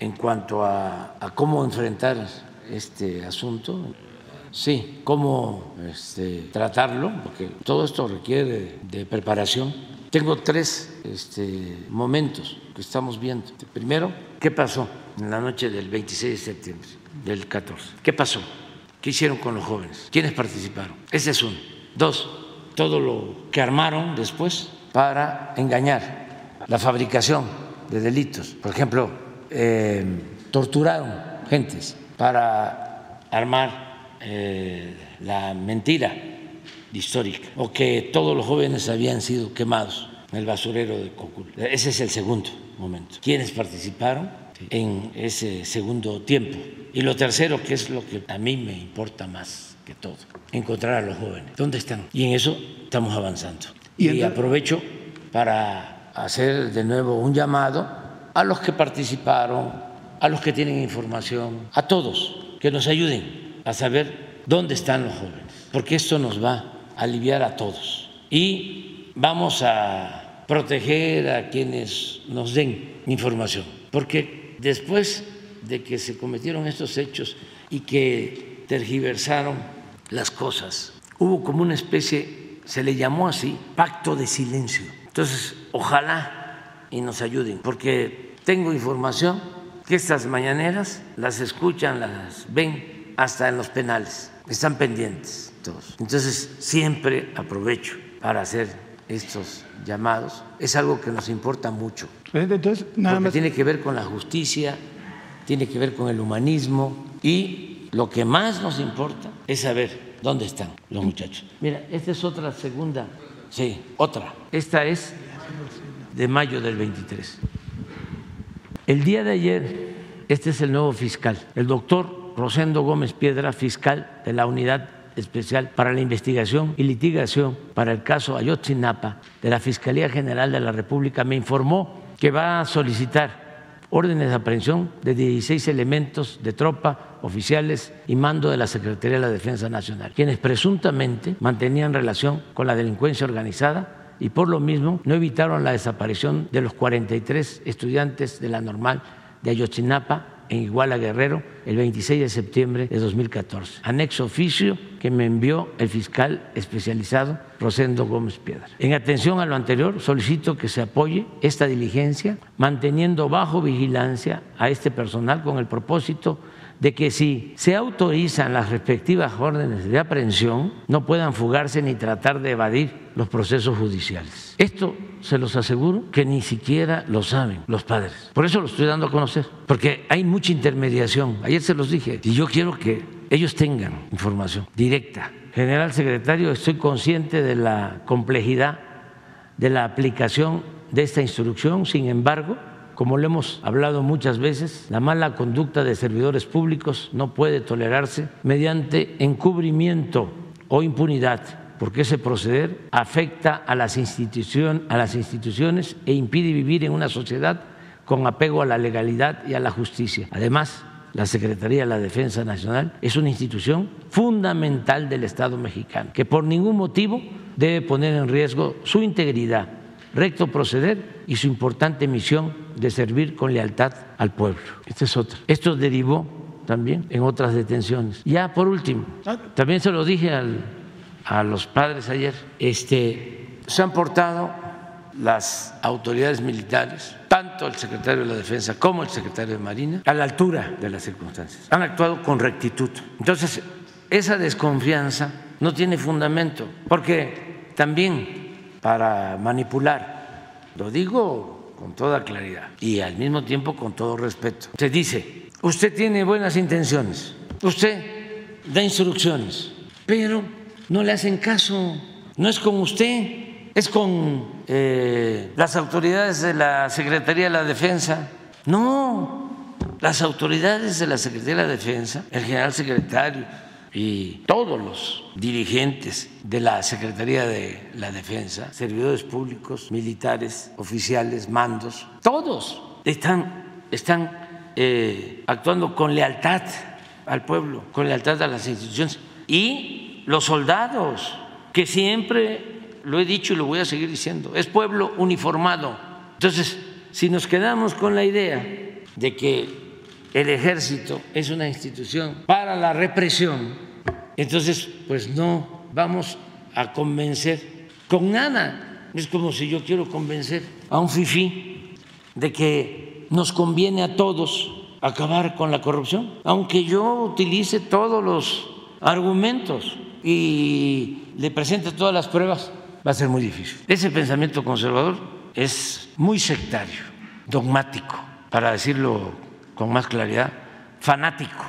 en cuanto a, cómo enfrentar este asunto, sí, cómo este, tratarlo, porque todo esto requiere de preparación. Tengo tres este, momentos que estamos viendo. Primero, ¿qué pasó en la noche del 26 de septiembre del 14? ¿Qué pasó? ¿Qué hicieron con los jóvenes? ¿Quiénes participaron? Ese es uno. Dos, todo lo que armaron después para engañar, la fabricación de delitos. Por ejemplo, eh, torturaron gentes para armar eh, la mentira histórica o que todos los jóvenes habían sido quemados en el basurero de Cocul. Ese es el segundo momento. ¿Quiénes participaron en ese segundo tiempo? Y lo tercero, que es lo que a mí me importa más que todo, encontrar a los jóvenes. ¿Dónde están? Y en eso estamos avanzando. Y, aprovecho para hacer de nuevo un llamado a los que participaron, a los que tienen información, a todos, que nos ayuden a saber dónde están los jóvenes, porque esto nos va a aliviar a todos. Y vamos a proteger a quienes nos den información, porque después de que se cometieron estos hechos y que tergiversaron las cosas, hubo como una especie, se le llamó así, pacto de silencio. Entonces, ojalá y nos ayuden, porque tengo información que estas mañaneras las escuchan, las ven hasta en los penales, están pendientes todos. Entonces, siempre aprovecho para hacer estos llamados. Es algo que nos importa mucho. Entonces, nada más... tiene que ver con la justicia, tiene que ver con el humanismo y lo que más nos importa es saber dónde están los muchachos. Mira, esta es otra segunda, sí, otra. Esta es de mayo del 23. El día de ayer, este es el nuevo fiscal, el doctor Rosendo Gómez Piedra, fiscal de la Unidad Especial para la Investigación y Litigación para el caso Ayotzinapa de la Fiscalía General de la República, me informó que va a solicitar órdenes de aprehensión de 16 elementos de tropa, oficiales y mando de la Secretaría de la Defensa Nacional, quienes presuntamente mantenían relación con la delincuencia organizada y por lo mismo no evitaron la desaparición de los 43 estudiantes de la normal de Ayotzinapa en Iguala Guerrero el 26 de septiembre de 2014. Anexo oficio que me envió el fiscal especializado Rosendo Gómez Piedra. En atención a lo anterior, solicito que se apoye esta diligencia manteniendo bajo vigilancia a este personal con el propósito de que si se autorizan las respectivas órdenes de aprehensión, no puedan fugarse ni tratar de evadir los procesos judiciales. Esto se los aseguro que ni siquiera lo saben los padres. Por eso lo estoy dando a conocer, porque hay mucha intermediación. Ayer se los dije, y yo quiero que ellos tengan información directa. General secretario, estoy consciente de la complejidad de la aplicación de esta instrucción, sin embargo, como lo hemos hablado muchas veces, la mala conducta de servidores públicos no puede tolerarse mediante encubrimiento o impunidad, porque ese proceder afecta a las, a las instituciones e impide vivir en una sociedad con apego a la legalidad y a la justicia. Además, la Secretaría de la Defensa Nacional es una institución fundamental del Estado mexicano, que por ningún motivo debe poner en riesgo su integridad recto proceder y su importante misión de servir con lealtad al pueblo. Esta es otra. Esto derivó también en otras detenciones. Ya por último, también se lo dije a los padres ayer, este, se han portado las autoridades militares, tanto el secretario de la Defensa como el secretario de Marina, a la altura de las circunstancias. Han actuado con rectitud. Entonces, esa desconfianza no tiene fundamento, porque también para manipular, lo digo con toda claridad y al mismo tiempo con todo respeto, se dice, usted tiene buenas intenciones, usted da instrucciones, pero no le hacen caso, no es con usted, es con eh, las autoridades de la Secretaría de la Defensa. No, las autoridades de la Secretaría de la Defensa, el general secretario y todos los dirigentes de la Secretaría de la Defensa, servidores públicos, militares, oficiales, mandos, todos están, están eh, actuando con lealtad al pueblo, con lealtad a las instituciones. Y los soldados, que siempre lo he dicho y lo voy a seguir diciendo, es pueblo uniformado. Entonces, si nos quedamos con la idea de que el ejército es una institución para la represión, entonces pues no vamos a convencer con nada. Es como si yo quiero convencer a un FIFI de que nos conviene a todos acabar con la corrupción, aunque yo utilice todos los argumentos y le presente todas las pruebas, va a ser muy difícil. Ese pensamiento conservador es muy sectario, dogmático, para decirlo con más claridad, fanático.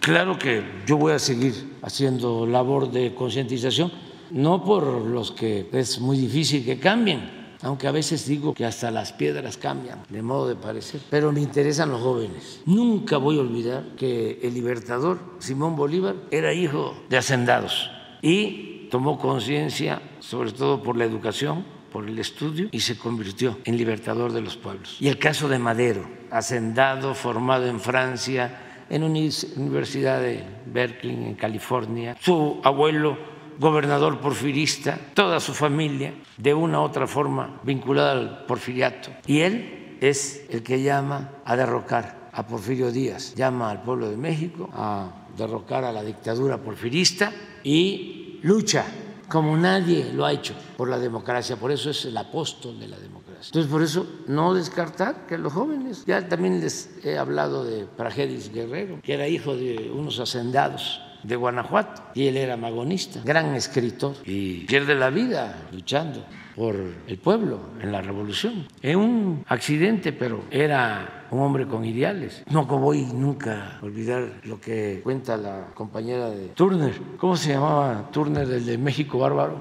Claro que yo voy a seguir haciendo labor de concientización, no por los que es muy difícil que cambien, aunque a veces digo que hasta las piedras cambian de modo de parecer, pero me interesan los jóvenes. Nunca voy a olvidar que el libertador Simón Bolívar era hijo de hacendados y tomó conciencia, sobre todo por la educación, por el estudio, y se convirtió en libertador de los pueblos. Y el caso de Madero, hacendado, formado en Francia, en una universidad de Berkeley, en California, su abuelo gobernador porfirista, toda su familia de una u otra forma vinculada al porfiriato. Y él es el que llama a derrocar a Porfirio Díaz, llama al pueblo de México a derrocar a la dictadura porfirista y lucha como nadie lo ha hecho por la democracia, por eso es el apóstol de la democracia. Entonces, por eso no descartar que los jóvenes, ya también les he hablado de Pragedis Guerrero, que era hijo de unos hacendados de Guanajuato y él era magonista, gran escritor y pierde la vida luchando por el pueblo en la revolución. En un accidente, pero era un hombre con ideales. No voy nunca a olvidar lo que cuenta la compañera de Turner. ¿Cómo se llamaba Turner, el de México Bárbaro?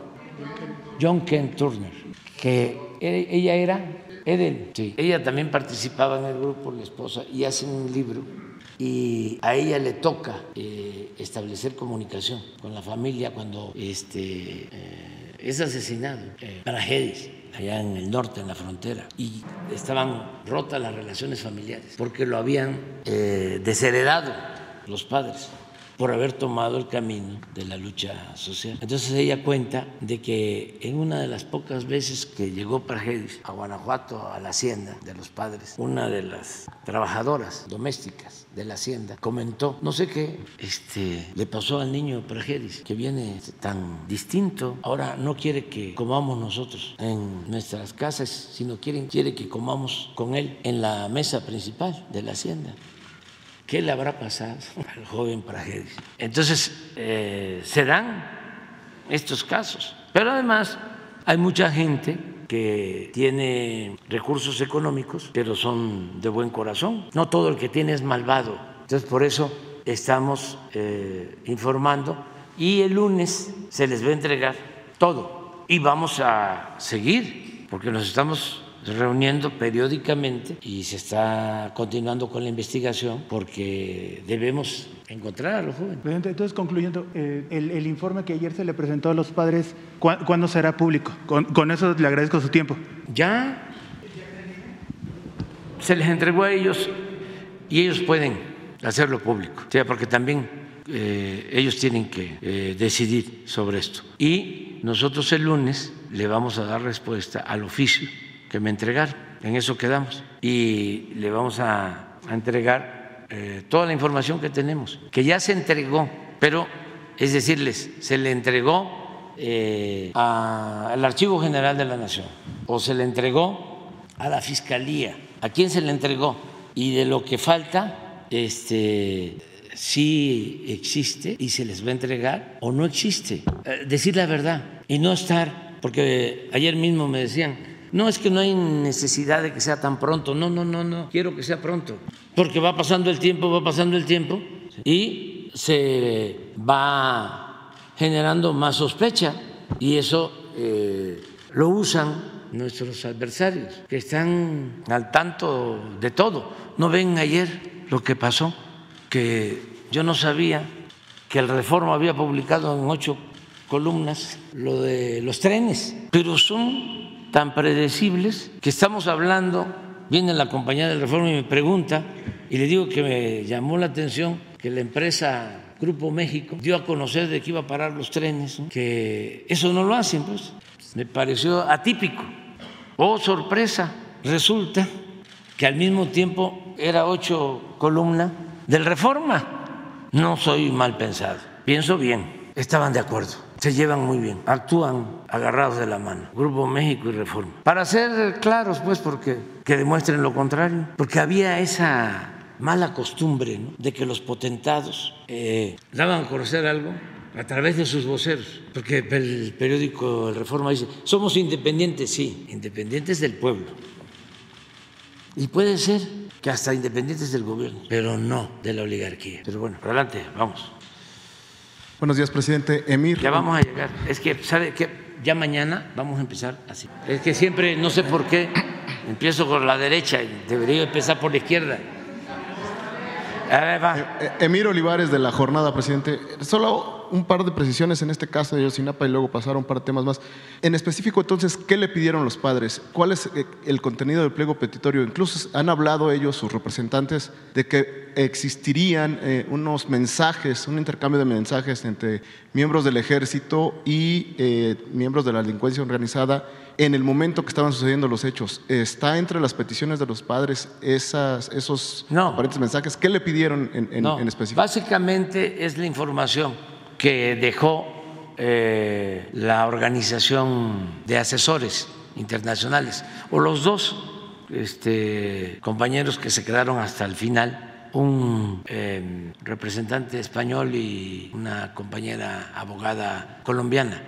John Kent Turner, que e, ella era Eden. Sí. Ella también participaba en el grupo, la esposa, y hacen un libro y a ella le toca eh, establecer comunicación con la familia cuando este, eh, es asesinado eh, para Gedis, allá en el norte, en la frontera, y estaban rotas las relaciones familiares porque lo habían eh, desheredado los padres por haber tomado el camino de la lucha social. Entonces ella cuenta de que en una de las pocas veces que llegó Pragedis a Guanajuato, a la hacienda de los padres, una de las trabajadoras domésticas de la hacienda comentó, no sé qué este, le pasó al niño Pragedis, que viene tan distinto, ahora no quiere que comamos nosotros en nuestras casas, sino quiere, quiere que comamos con él en la mesa principal de la hacienda. ¿Qué le habrá pasado al joven Pragedis? Entonces, eh, se dan estos casos. Pero además hay mucha gente que tiene recursos económicos, pero son de buen corazón. No todo el que tiene es malvado. Entonces, por eso estamos eh, informando y el lunes se les va a entregar todo. Y vamos a seguir, porque nos estamos reuniendo periódicamente y se está continuando con la investigación porque debemos encontrar a los jóvenes. entonces, concluyendo, eh, el, informe que ayer se le presentó a los padres, ¿cuándo será público? Con, eso le agradezco su tiempo. Ya se les entregó a ellos y ellos pueden hacerlo público, sea, porque también eh, ellos tienen que eh, decidir sobre esto. Y nosotros el lunes le vamos a dar respuesta al oficio que me entregar En eso quedamos. Y le vamos a, entregar eh, toda la información que tenemos, que ya se entregó, pero es decirles, se le entregó eh, al Archivo General de la Nación o se le entregó a la Fiscalía. ¿A quién se le entregó? Y de lo que falta, este, si existe y se les va a entregar o no existe. Eh, decir la verdad y no estar, porque ayer mismo me decían, no es que no hay necesidad de que sea tan pronto, no, no, no, no, quiero que sea pronto, porque va pasando el tiempo, va pasando el tiempo y se va generando más sospecha y eso eh, lo usan nuestros adversarios, que están al tanto de todo. ¿No ven ayer lo que pasó? Que yo no sabía que el Reforma había publicado en ocho columnas lo de los trenes, pero son tan predecibles que estamos hablando, viene la compañía del Reforma y me pregunta, y le digo que me llamó la atención que la empresa Grupo México dio a conocer de que iba a parar los trenes, que eso no lo hacen, pues. Me pareció atípico. Oh, sorpresa, resulta que al mismo tiempo era ocho columnas del Reforma. No soy mal pensado, pienso bien. Estaban de acuerdo, se llevan muy bien, actúan agarrados de la mano, Grupo México y Reforma. Para ser claros, pues, porque que demuestren lo contrario, porque había esa mala costumbre de que los potentados eh, daban a conocer algo a través de sus voceros, porque el periódico Reforma dice, somos independientes, sí, independientes del pueblo. Y puede ser que hasta independientes del gobierno, pero no de la oligarquía. Pero bueno, adelante, vamos. Buenos días, presidente. Emir. Ya vamos a llegar. Es que, ¿sabe qué? Ya mañana vamos a empezar así. Es que siempre, no sé por qué, empiezo por la derecha y debería empezar por la izquierda. Eh, eh, Emir Olivares de la jornada, presidente. Solo un par de precisiones en este caso de Yosinapa y luego pasar a un par de temas más. En específico, entonces, ¿qué le pidieron los padres? ¿Cuál es eh, el contenido del pliego petitorio? Incluso han hablado ellos, sus representantes, de que existirían unos mensajes, un intercambio de mensajes entre miembros del ejército y miembros de la delincuencia organizada en el momento que estaban sucediendo los hechos. ¿Está entre las peticiones de los padres esas, esos aparentes mensajes? ¿Qué le pidieron en, en, específico? Básicamente es la información que dejó eh, la organización de asesores internacionales, o los dos este, compañeros que se quedaron hasta el final, un eh, representante español y una compañera abogada colombiana.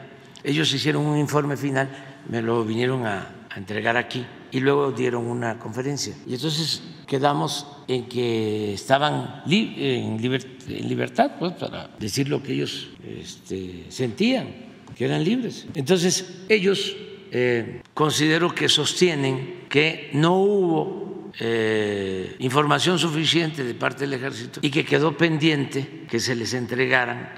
Ellos hicieron un informe final me lo vinieron a, entregar aquí y luego dieron una conferencia. Y entonces quedamos en que estaban en, libertad pues, para decir lo que ellos este, sentían, que eran libres. Entonces ellos eh, considero que sostienen que no hubo eh, información suficiente de parte del ejército y que quedó pendiente que se les entregaran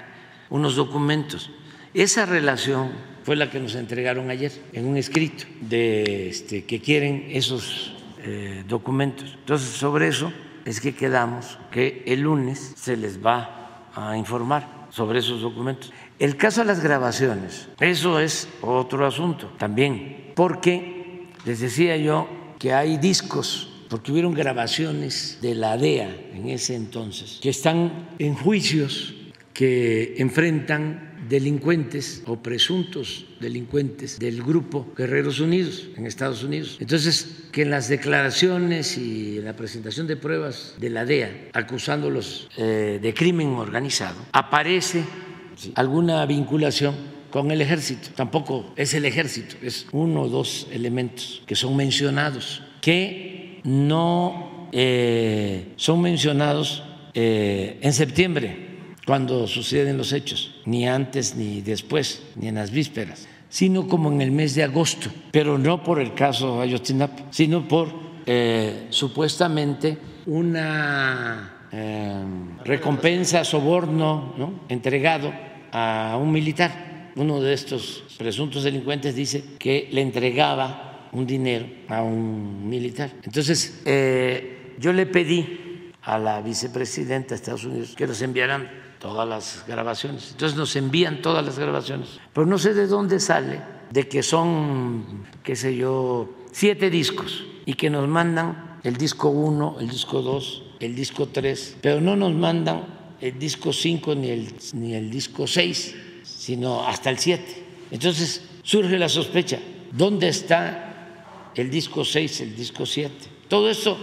unos documentos. Esa relación fue la que nos entregaron ayer en un escrito de este, que quieren esos eh, documentos. Entonces, sobre eso es que quedamos que el lunes se les va a informar sobre esos documentos. El caso de las grabaciones, eso es otro asunto también, porque les decía yo que hay discos porque hubieron grabaciones de la DEA en ese entonces, que están en juicios que enfrentan delincuentes o presuntos delincuentes del grupo Guerreros Unidos en Estados Unidos. Entonces, que en las declaraciones y en la presentación de pruebas de la DEA acusándolos eh, de crimen organizado, aparece alguna vinculación con el ejército. Tampoco es el ejército, es uno o dos elementos que son mencionados, que no eh, son mencionados eh, en septiembre cuando suceden los hechos, ni antes ni después, ni en las vísperas, sino como en el mes de agosto, pero no por el caso Ayotzinapa, sino por eh, supuestamente una eh, recompensa, soborno ¿no? entregado a un militar. Uno de estos presuntos delincuentes dice que le entregaba un dinero a un militar. Entonces, eh, yo le pedí a la vicepresidenta de Estados Unidos que nos enviaran todas las grabaciones. Entonces nos envían todas las grabaciones. Pero no sé de dónde sale de que son, qué sé yo, siete discos y que nos mandan el disco 1, el disco 2, el disco 3, pero no nos mandan el disco 5 ni el, ni el disco 6, sino hasta el 7. Entonces surge la sospecha, ¿dónde está el disco 6, el disco 7? Todo esto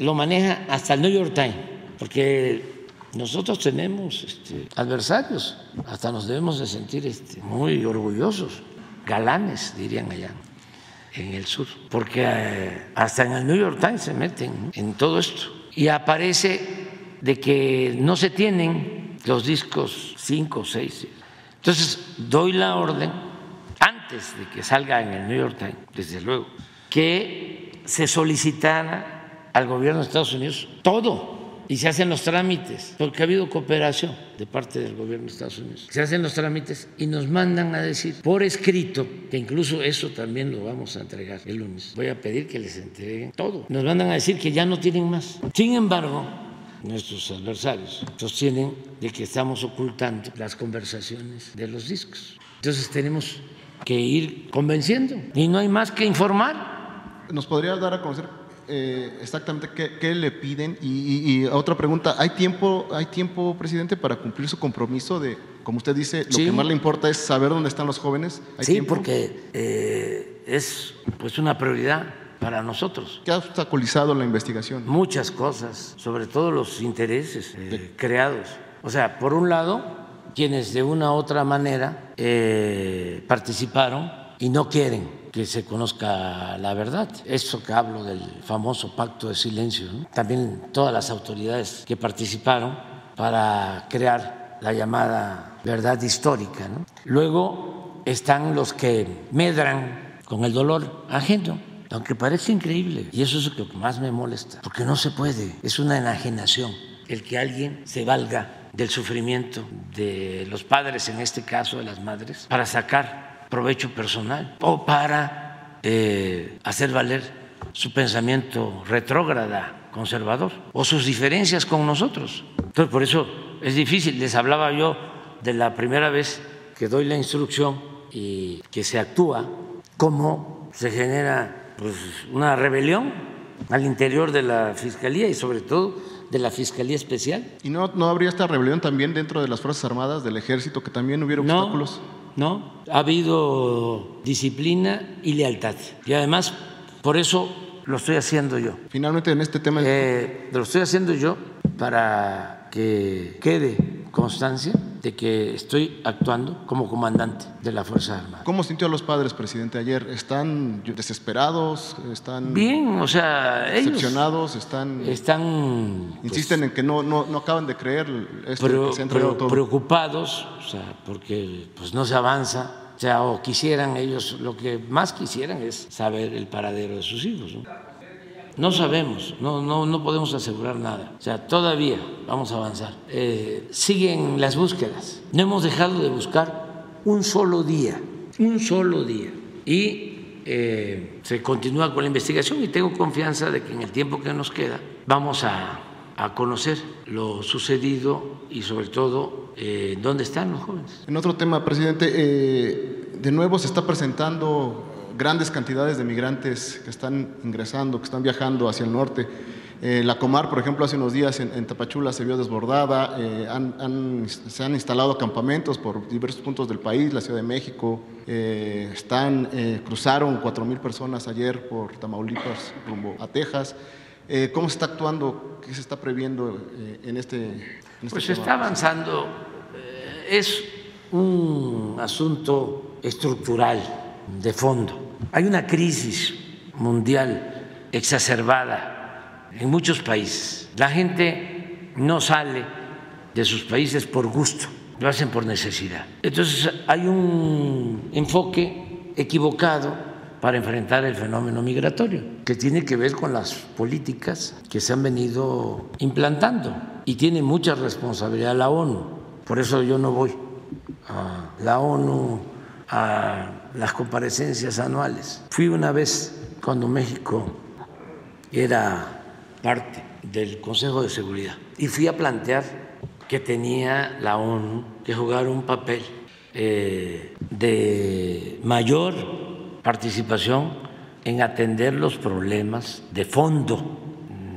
lo maneja hasta el New York Times, porque nosotros tenemos este, adversarios, hasta nos debemos de sentir este, muy orgullosos, galanes, dirían allá en el sur, porque eh, hasta en el New York Times se meten en todo esto. Y aparece de que no se tienen los discos 5 o 6. Entonces doy la orden, antes de que salga en el New York Times, desde luego, que se solicitara al gobierno de Estados Unidos todo y se hacen los trámites, porque ha habido cooperación de parte del gobierno de Estados Unidos. Se hacen los trámites y nos mandan a decir por escrito, que incluso eso también lo vamos a entregar el lunes. Voy a pedir que les entreguen todo. Nos mandan a decir que ya no tienen más. Sin embargo, nuestros adversarios sostienen de que estamos ocultando las conversaciones de los discos. Entonces tenemos que ir convenciendo y no hay más que informar. ¿Nos podría dar a conocer eh, exactamente qué, le piden. Y, otra pregunta, ¿hay tiempo, ¿hay tiempo, presidente, para cumplir su compromiso de, como usted dice, lo que más le importa es saber dónde están los jóvenes? sí, porque eh, es pues una prioridad para nosotros. ¿Qué ha obstaculizado la investigación? Muchas cosas, sobre todo los intereses eh, creados. O sea, por un lado, quienes de una u otra manera participaron y no quieren que se conozca la verdad. Eso que hablo del famoso pacto de silencio, también todas las autoridades que participaron para crear la llamada verdad histórica. Luego están los que medran con el dolor ajeno, aunque parece increíble, y eso es lo que más me molesta, porque no se puede, es una enajenación el que alguien se valga del sufrimiento de los padres, en este caso de las madres, para sacar provecho personal o para eh, hacer valer su pensamiento retrógrada, conservador, o sus diferencias con nosotros. Entonces, por eso es difícil. Les hablaba yo de la primera vez que doy la instrucción y que se actúa, cómo se genera pues, una rebelión al interior de la Fiscalía y sobre todo de la Fiscalía Especial. ¿Y no, no habría esta rebelión también dentro de las Fuerzas Armadas, del Ejército, que también hubiera obstáculos? ¿no? Ha habido disciplina y lealtad. Y además, por eso lo estoy haciendo yo. Finalmente, en este tema... Eh, lo estoy haciendo yo para que quede constancia de que estoy actuando como comandante de la Fuerza Armada. ¿Cómo sintió a los padres, presidente, ayer? ¿Están desesperados? ¿Están bien? O sea, decepcionados? ¿Están, están pues, insisten en que no, no, no, acaban de creer esto se todo? preocupados, o sea, porque pues no se avanza. O sea, o quisieran ellos, lo que más quisieran es saber el paradero de sus hijos. ¿no? No sabemos, no, no, no podemos asegurar nada. O sea, todavía vamos a avanzar. Eh, siguen las búsquedas. No hemos dejado de buscar un solo día, un solo día. Y eh, se continúa con la investigación y tengo confianza de que en el tiempo que nos queda vamos a, conocer lo sucedido y sobre todo eh, dónde están los jóvenes. En otro tema, presidente, de nuevo se está presentando grandes cantidades de migrantes que están ingresando, que están viajando hacia el norte. Eh, la Comar, por ejemplo, hace unos días en, Tapachula se vio desbordada, eh, se han instalado campamentos por diversos puntos del país, la Ciudad de México, eh, están, cruzaron 4.000 personas ayer por Tamaulipas rumbo a Texas. ¿Cómo se está actuando? ¿Qué se está previendo en este, en este Pues se está avanzando. es un asunto estructural, de fondo hay una crisis mundial exacerbada en muchos países. La gente no sale de sus países por gusto, lo hacen por necesidad. Entonces hay un enfoque equivocado para enfrentar el fenómeno migratorio, que tiene que ver con las políticas que se han venido implantando y tiene mucha responsabilidad la ONU. Por eso yo no voy a la ONU a las comparecencias anuales. Fui una vez cuando México era parte del Consejo de Seguridad y fui a plantear que tenía la ONU que jugar un papel eh, de mayor participación en atender los problemas de fondo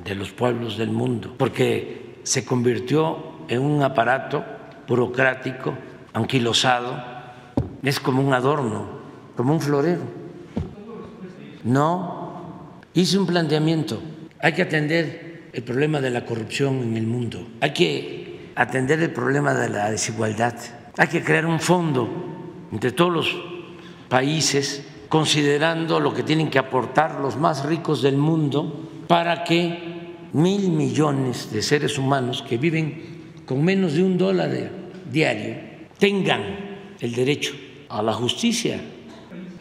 de los pueblos del mundo, porque se convirtió en un aparato burocrático, anquilosado, es como un adorno, como un florero. No, hice un planteamiento. Hay que atender el problema de la corrupción en el mundo. Hay que atender el problema de la desigualdad. Hay que crear un fondo entre todos los países, considerando lo que tienen que aportar los más ricos del mundo para que mil millones de seres humanos que viven con menos de un dólar diario tengan el derecho a la justicia,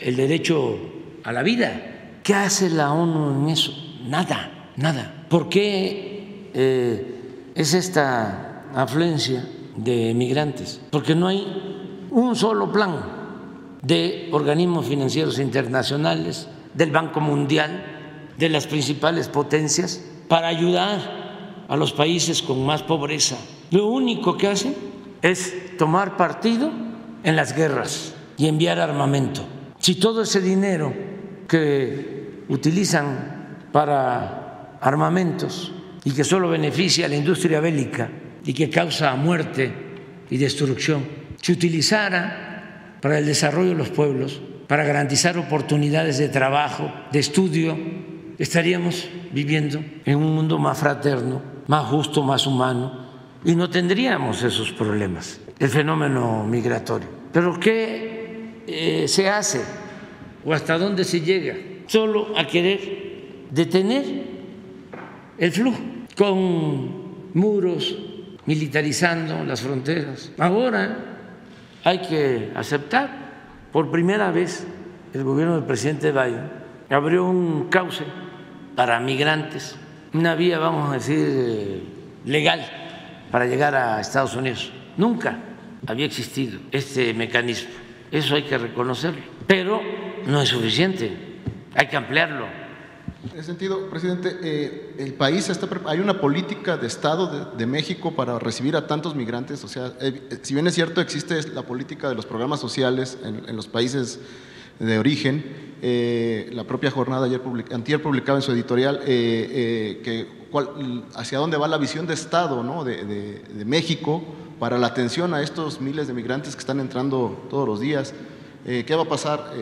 el derecho a la vida. ¿Qué hace la ONU en eso? Nada, nada. ¿Por qué eh, es esta afluencia de migrantes? Porque no hay un solo plan de organismos financieros internacionales, del Banco Mundial, de las principales potencias, para ayudar a los países con más pobreza. Lo único que hacen es tomar partido en las guerras y enviar armamento. Si todo ese dinero que utilizan para armamentos y que solo beneficia a la industria bélica y que causa muerte y destrucción, se utilizara para el desarrollo de los pueblos, para garantizar oportunidades de trabajo, de estudio, estaríamos viviendo en un mundo más fraterno, más justo, más humano y no tendríamos esos problemas, el fenómeno migratorio. Pero ¿qué eh, se hace o hasta dónde se llega? Solo a querer detener el flujo con muros, militarizando las fronteras. Ahora hay que aceptar, por primera vez el gobierno del presidente Biden abrió un cauce para migrantes, una vía, vamos a decir, eh, legal para llegar a Estados Unidos. Nunca había existido este mecanismo. Eso hay que reconocerlo. Pero no es suficiente. Hay que ampliarlo. En ese sentido, presidente, eh, el país está hay una política de Estado de, México para recibir a tantos migrantes. O sea, eh, si bien es cierto existe la política de los programas sociales en los países de origen. Eh, la propia jornada ayer antier publicaba en su editorial eh, eh, que hacia dónde va la visión de Estado ¿no? de, México para la atención a estos miles de migrantes que están entrando todos los días. ¿Qué va a pasar?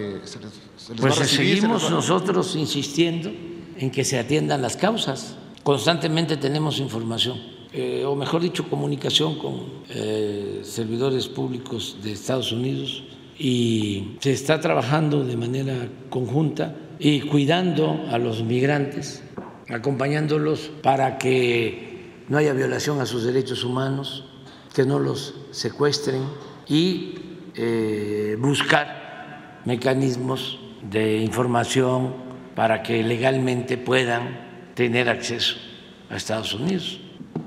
pues seguimos nosotros insistiendo en que se atiendan las causas. Constantemente tenemos información, o mejor dicho, comunicación con servidores públicos de Estados Unidos y se está trabajando de manera conjunta y cuidando a los migrantes, acompañándolos para que no haya violación a sus derechos humanos, que no los secuestren y eh, buscar mecanismos de información para que legalmente puedan tener acceso a Estados Unidos.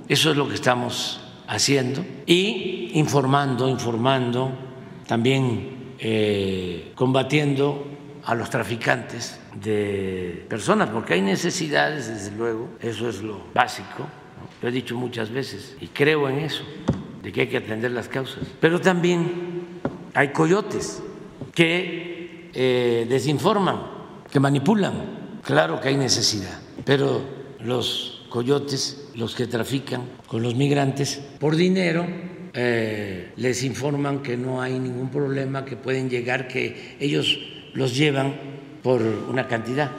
Eso es lo que estamos haciendo y informando, informando también eh, combatiendo a los traficantes de personas, porque hay necesidades, desde luego, eso es lo básico, lo he dicho muchas veces y creo en eso, de que hay que atender las causas, pero también hay coyotes que eh, desinforman, que manipulan, claro que hay necesidad, pero los coyotes, los que trafican con los migrantes por dinero, eh, les informan que no hay ningún problema, que pueden llegar, que ellos los llevan por una cantidad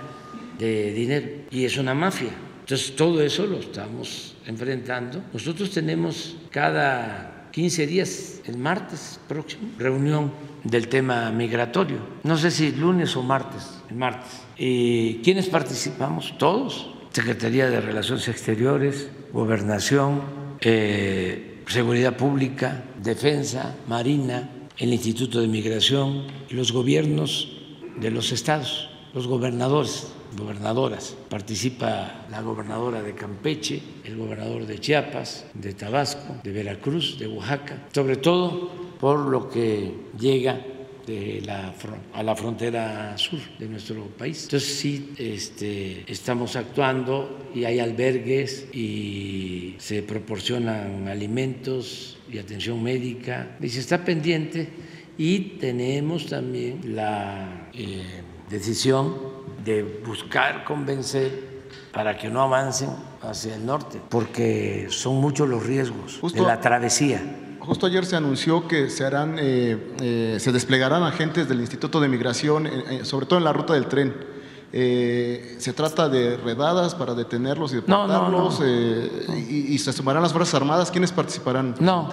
de dinero y es una mafia. Entonces todo eso lo estamos enfrentando. Nosotros tenemos cada 15 días, el martes próximo, reunión del tema migratorio. No sé si lunes o martes, el martes. ¿Y quiénes participamos? Todos. Secretaría de Relaciones Exteriores, Gobernación, eh, Seguridad Pública, Defensa, Marina, el Instituto de Migración y los gobiernos de los estados, los gobernadores, gobernadoras. Participa la gobernadora de Campeche, el gobernador de Chiapas, de Tabasco, de Veracruz, de Oaxaca, sobre todo por lo que llega de la, a la frontera sur de nuestro país. Entonces sí este, estamos actuando y hay albergues y se proporcionan alimentos y atención médica y se está pendiente y tenemos también la eh, decisión de buscar convencer para que no avancen hacia el norte, porque son muchos los riesgos de la travesía Justo ayer se anunció que se harán, eh, eh, se desplegarán agentes del Instituto de Migración, sobre todo en la ruta del tren. se trata de redadas para detenerlos y deportarlos y, se sumarán las Fuerzas Armadas. ¿Quiénes participarán? No,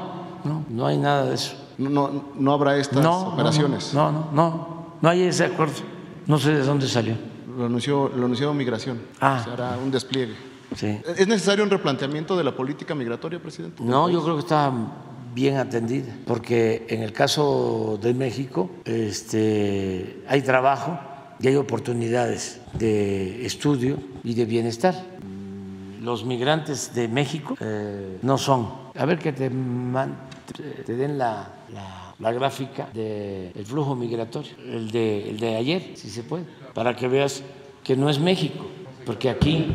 no, no hay nada de eso. No, no, habrá estas operaciones. No, no, no, no, hay ese acuerdo. No sé de dónde salió. Lo anunció, lo anunció Migración. Ah. Se hará un despliegue. Sí. ¿Es necesario un replanteamiento de la política migratoria, presidente? No, yo creo que está bien atendida, porque en el caso de México este, hay trabajo y hay oportunidades de estudio y de bienestar. Los migrantes de México eh, no son. A ver que te, te den la, la, gráfica del flujo migratorio, el de, el de ayer, si se puede, para que veas que no es México, porque aquí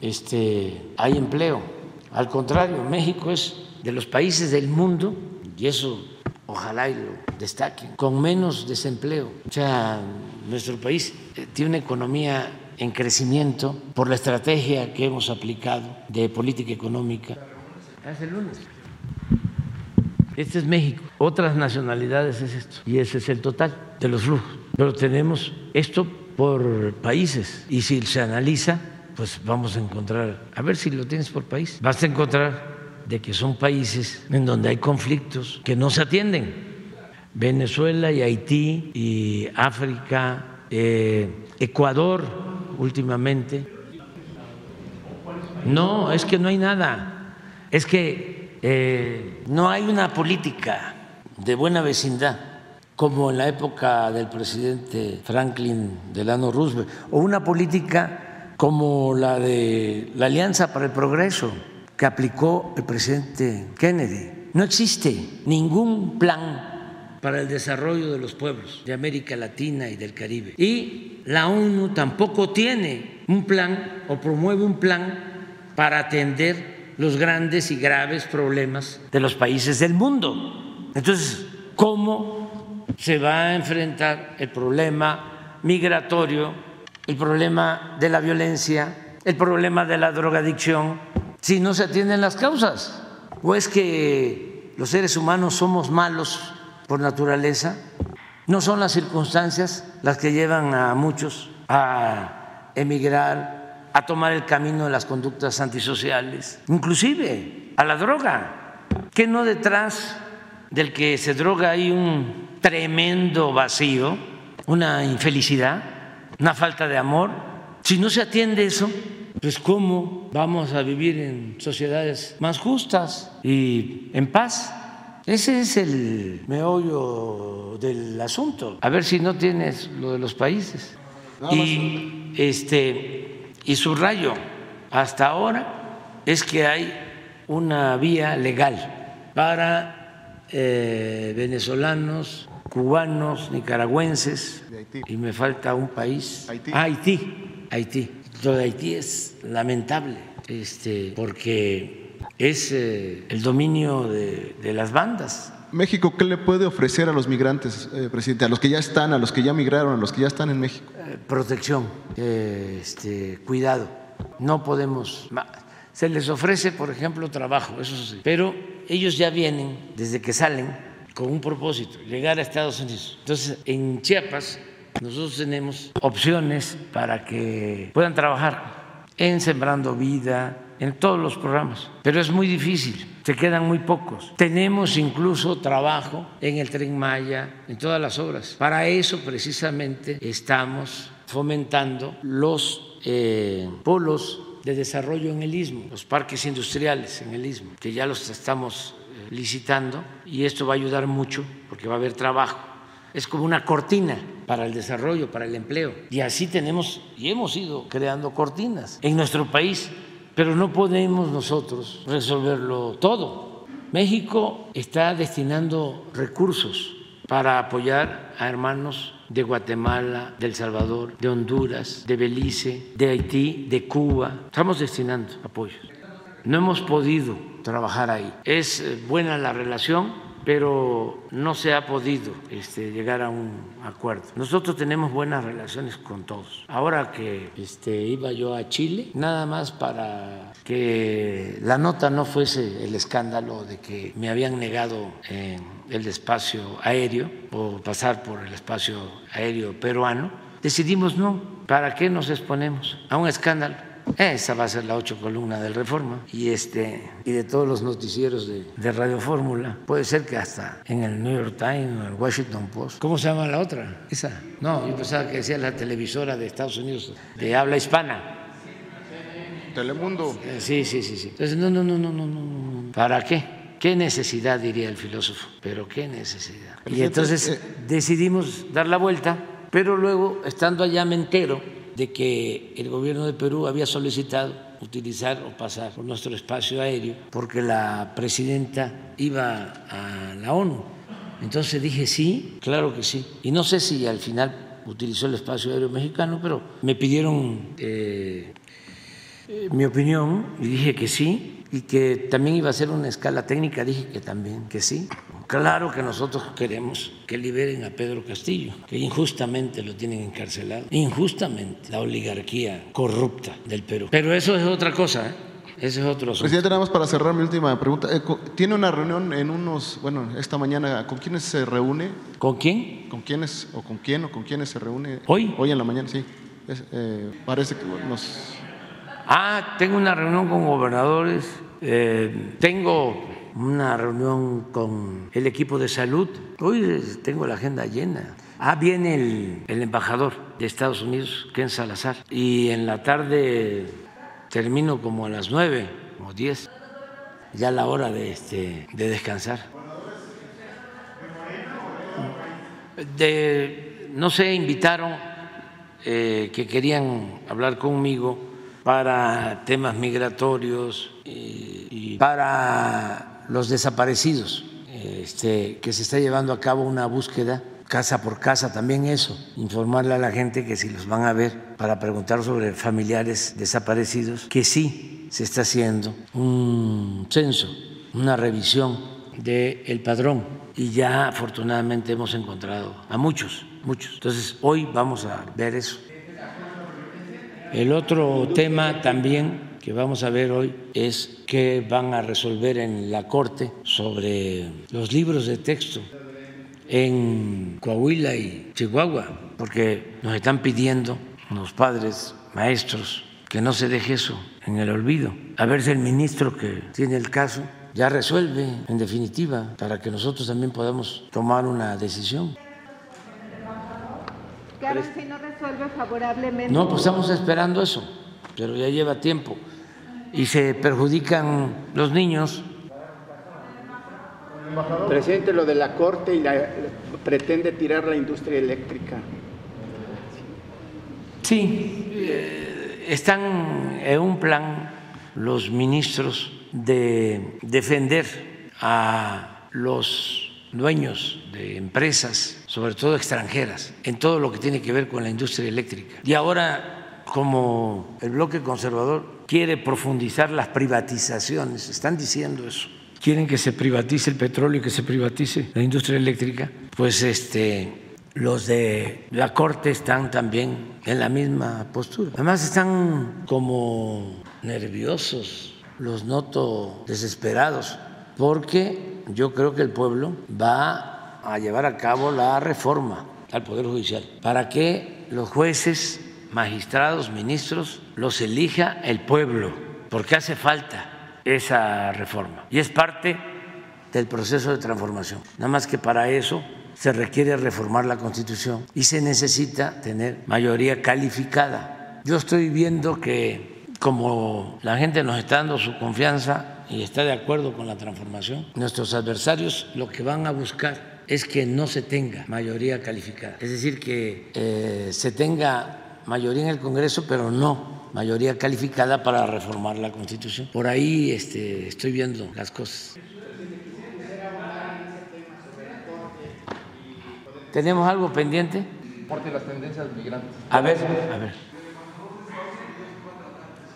este, hay empleo. Al contrario, México es de los países del mundo, y eso ojalá y lo destaquen, con menos desempleo. O sea, nuestro país eh, tiene una economía en crecimiento por la estrategia que hemos aplicado de política económica. El lunes. Este es México. Otras nacionalidades es esto. Y ese es el total de los flujos. Pero tenemos esto por países. Y si se analiza, pues vamos a encontrar, a ver si lo tienes por país, vas a encontrar de que son países en donde hay conflictos que no se atienden. Venezuela y Haití y África, eh, Ecuador últimamente. No, es que no hay nada. Es que eh, no hay una política de buena vecindad como en la época del presidente Franklin Delano Roosevelt, o una política como la de la Alianza para el Progreso que aplicó el presidente Kennedy. No existe ningún plan para el desarrollo de los pueblos de América Latina y del Caribe. Y la ONU tampoco tiene un plan o promueve un plan para atender los grandes y graves problemas de los países del mundo. Entonces, ¿cómo se va a enfrentar el problema migratorio el problema de la violencia, el problema de la drogadicción, si no se atienden las causas? ¿O es que los seres humanos somos malos por naturaleza? ¿No son las circunstancias las que llevan a muchos a emigrar, a tomar el camino de las conductas antisociales, inclusive a la droga? ¿Que no detrás del que se droga hay un tremendo vacío, una infelicidad? una falta de amor. Si no se atiende eso, pues ¿cómo vamos a vivir en sociedades más justas y en paz? Ese es el meollo del asunto. A ver si no tienes lo de los países. Y este y subrayo, hasta ahora es que hay una vía legal para eh, venezolanos cubanos, nicaragüenses, y me falta un país, Haití. Haití, Haití. Lo de Haití es lamentable, este, porque es eh, el dominio de, las bandas. México, ¿qué le puede ofrecer a los migrantes, eh, presidente? A los que ya están, a los que ya migraron, a los que ya están en México. Eh, protección, este, cuidado. No podemos. Se les ofrece, por ejemplo, trabajo, eso sí, pero ellos ya vienen desde que salen con un propósito, llegar a Estados Unidos. Entonces, en Chiapas nosotros tenemos opciones para que puedan trabajar en Sembrando Vida, en todos los programas, pero es muy difícil, se quedan muy pocos. Tenemos incluso trabajo en el tren Maya, en todas las obras. Para eso precisamente estamos fomentando los eh, polos de desarrollo en el istmo, los parques industriales en el istmo, que ya los estamos licitando y esto va a ayudar mucho porque va a haber trabajo. Es como una cortina para el desarrollo, para el empleo. Y así tenemos y hemos ido creando cortinas en nuestro país, pero no podemos nosotros resolverlo todo. México está destinando recursos para apoyar a hermanos de Guatemala, de El Salvador, de Honduras, de Belice, de Haití, de Cuba. Estamos destinando apoyos. No hemos podido trabajar ahí. Es eh, buena la relación, pero no se ha podido este, llegar a un acuerdo. Nosotros tenemos buenas relaciones con todos. Ahora que este, iba yo a Chile, nada más para que la nota no fuese el escándalo de que me habían negado el espacio aéreo o pasar por el espacio aéreo peruano, decidimos no, ¿para qué nos exponemos a un escándalo? Esa va a ser la ocho columna del Reforma y este y de todos los noticieros de, Radio Fórmula. Puede ser que hasta en el New York Times o el Washington Post. ¿Cómo se llama la otra? Esa. No, yo pensaba que decía la televisora de Estados Unidos de habla hispana. Telemundo. Eh, sí, sí, sí, sí. Entonces, no, no, no, no, no, no. ¿Para qué? ¿Qué necesidad, diría el filósofo? Pero qué necesidad. Y entonces eh, decidimos dar la vuelta, pero luego, estando allá, me entero de que el gobierno de Perú había solicitado utilizar o pasar por nuestro espacio aéreo porque la presidenta iba a la ONU. Entonces dije sí, claro que sí. Y no sé si al final utilizó el espacio aéreo mexicano, pero me pidieron eh, eh, mi opinión y dije que sí y que también iba a ser una escala técnica, dije que también, que sí. Claro que nosotros queremos que liberen a Pedro Castillo, que injustamente lo tienen encarcelado, injustamente, la oligarquía corrupta del Perú. Pero eso es otra cosa, ¿eh? Ese es otro asunto. Presidente, nada más para cerrar mi última pregunta. Eh, ¿Tiene una reunión en unos, bueno, esta mañana, ¿con quiénes se reúne? ¿Con quién? ¿Con quiénes o con quién o con quiénes se reúne? ¿Hoy? Hoy en la mañana, sí. Eh, parece que nos... Ah, tengo una reunión con gobernadores, eh, tengo una reunión con el equipo de salud. Hoy tengo la agenda llena. Ah, viene el, embajador de Estados Unidos, Ken Salazar, y en la tarde termino como a las nueve o diez, ya la hora de, este, de descansar. De, no sé, invitaron eh, que querían hablar conmigo para temas migratorios y para los desaparecidos, este, que se está llevando a cabo una búsqueda casa por casa, también eso, informarle a la gente que si los van a ver para preguntar sobre familiares desaparecidos, que sí se está haciendo un censo, una revisión del padrón y ya afortunadamente hemos encontrado a muchos, muchos. Entonces hoy vamos a ver eso. El otro tema también que vamos a ver hoy es qué van a resolver en la Corte sobre los libros de texto en Coahuila y Chihuahua, porque nos están pidiendo los padres, maestros, que no se deje eso en el olvido. A ver si el ministro que tiene el caso ya resuelve en definitiva para que nosotros también podamos tomar una decisión. si no resuelve favorablemente. No, pues estamos esperando eso, pero ya lleva tiempo y se perjudican los niños. Presidente, lo de la Corte y la, pretende tirar la industria eléctrica. Sí, eh, están en un plan los ministros de defender a los dueños de empresas, sobre todo extranjeras, en todo lo que tiene que ver con la industria eléctrica. Y ahora, como el bloque conservador quiere profundizar las privatizaciones, están diciendo eso. Quieren que se privatice el petróleo y que se privatice la industria eléctrica. Pues este, los de la Corte están también en la misma postura. Además están como nerviosos, los noto desesperados, porque yo creo que el pueblo va a llevar a cabo la reforma al Poder Judicial para que los jueces magistrados, ministros, los elija el pueblo, porque hace falta esa reforma. Y es parte del proceso de transformación. Nada más que para eso se requiere reformar la Constitución y se necesita tener mayoría calificada. Yo estoy viendo que como la gente nos está dando su confianza y está de acuerdo con la transformación, nuestros adversarios lo que van a buscar es que no se tenga mayoría calificada, es decir, que eh, se tenga mayoría en el Congreso, pero no mayoría calificada para reformar la Constitución. Por ahí este, estoy viendo las cosas. ¿Tenemos algo pendiente? Porque las tendencias migrantes. A ver, a ver.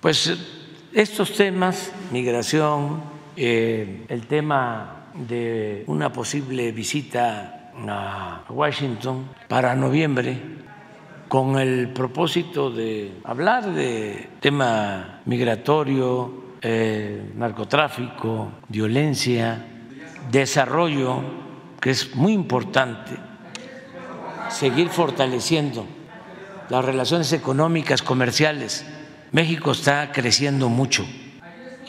Pues estos temas, migración, eh, el tema de una posible visita a Washington para noviembre con el propósito de hablar de tema migratorio, eh, narcotráfico, violencia, desarrollo, que es muy importante, seguir fortaleciendo las relaciones económicas, comerciales. México está creciendo mucho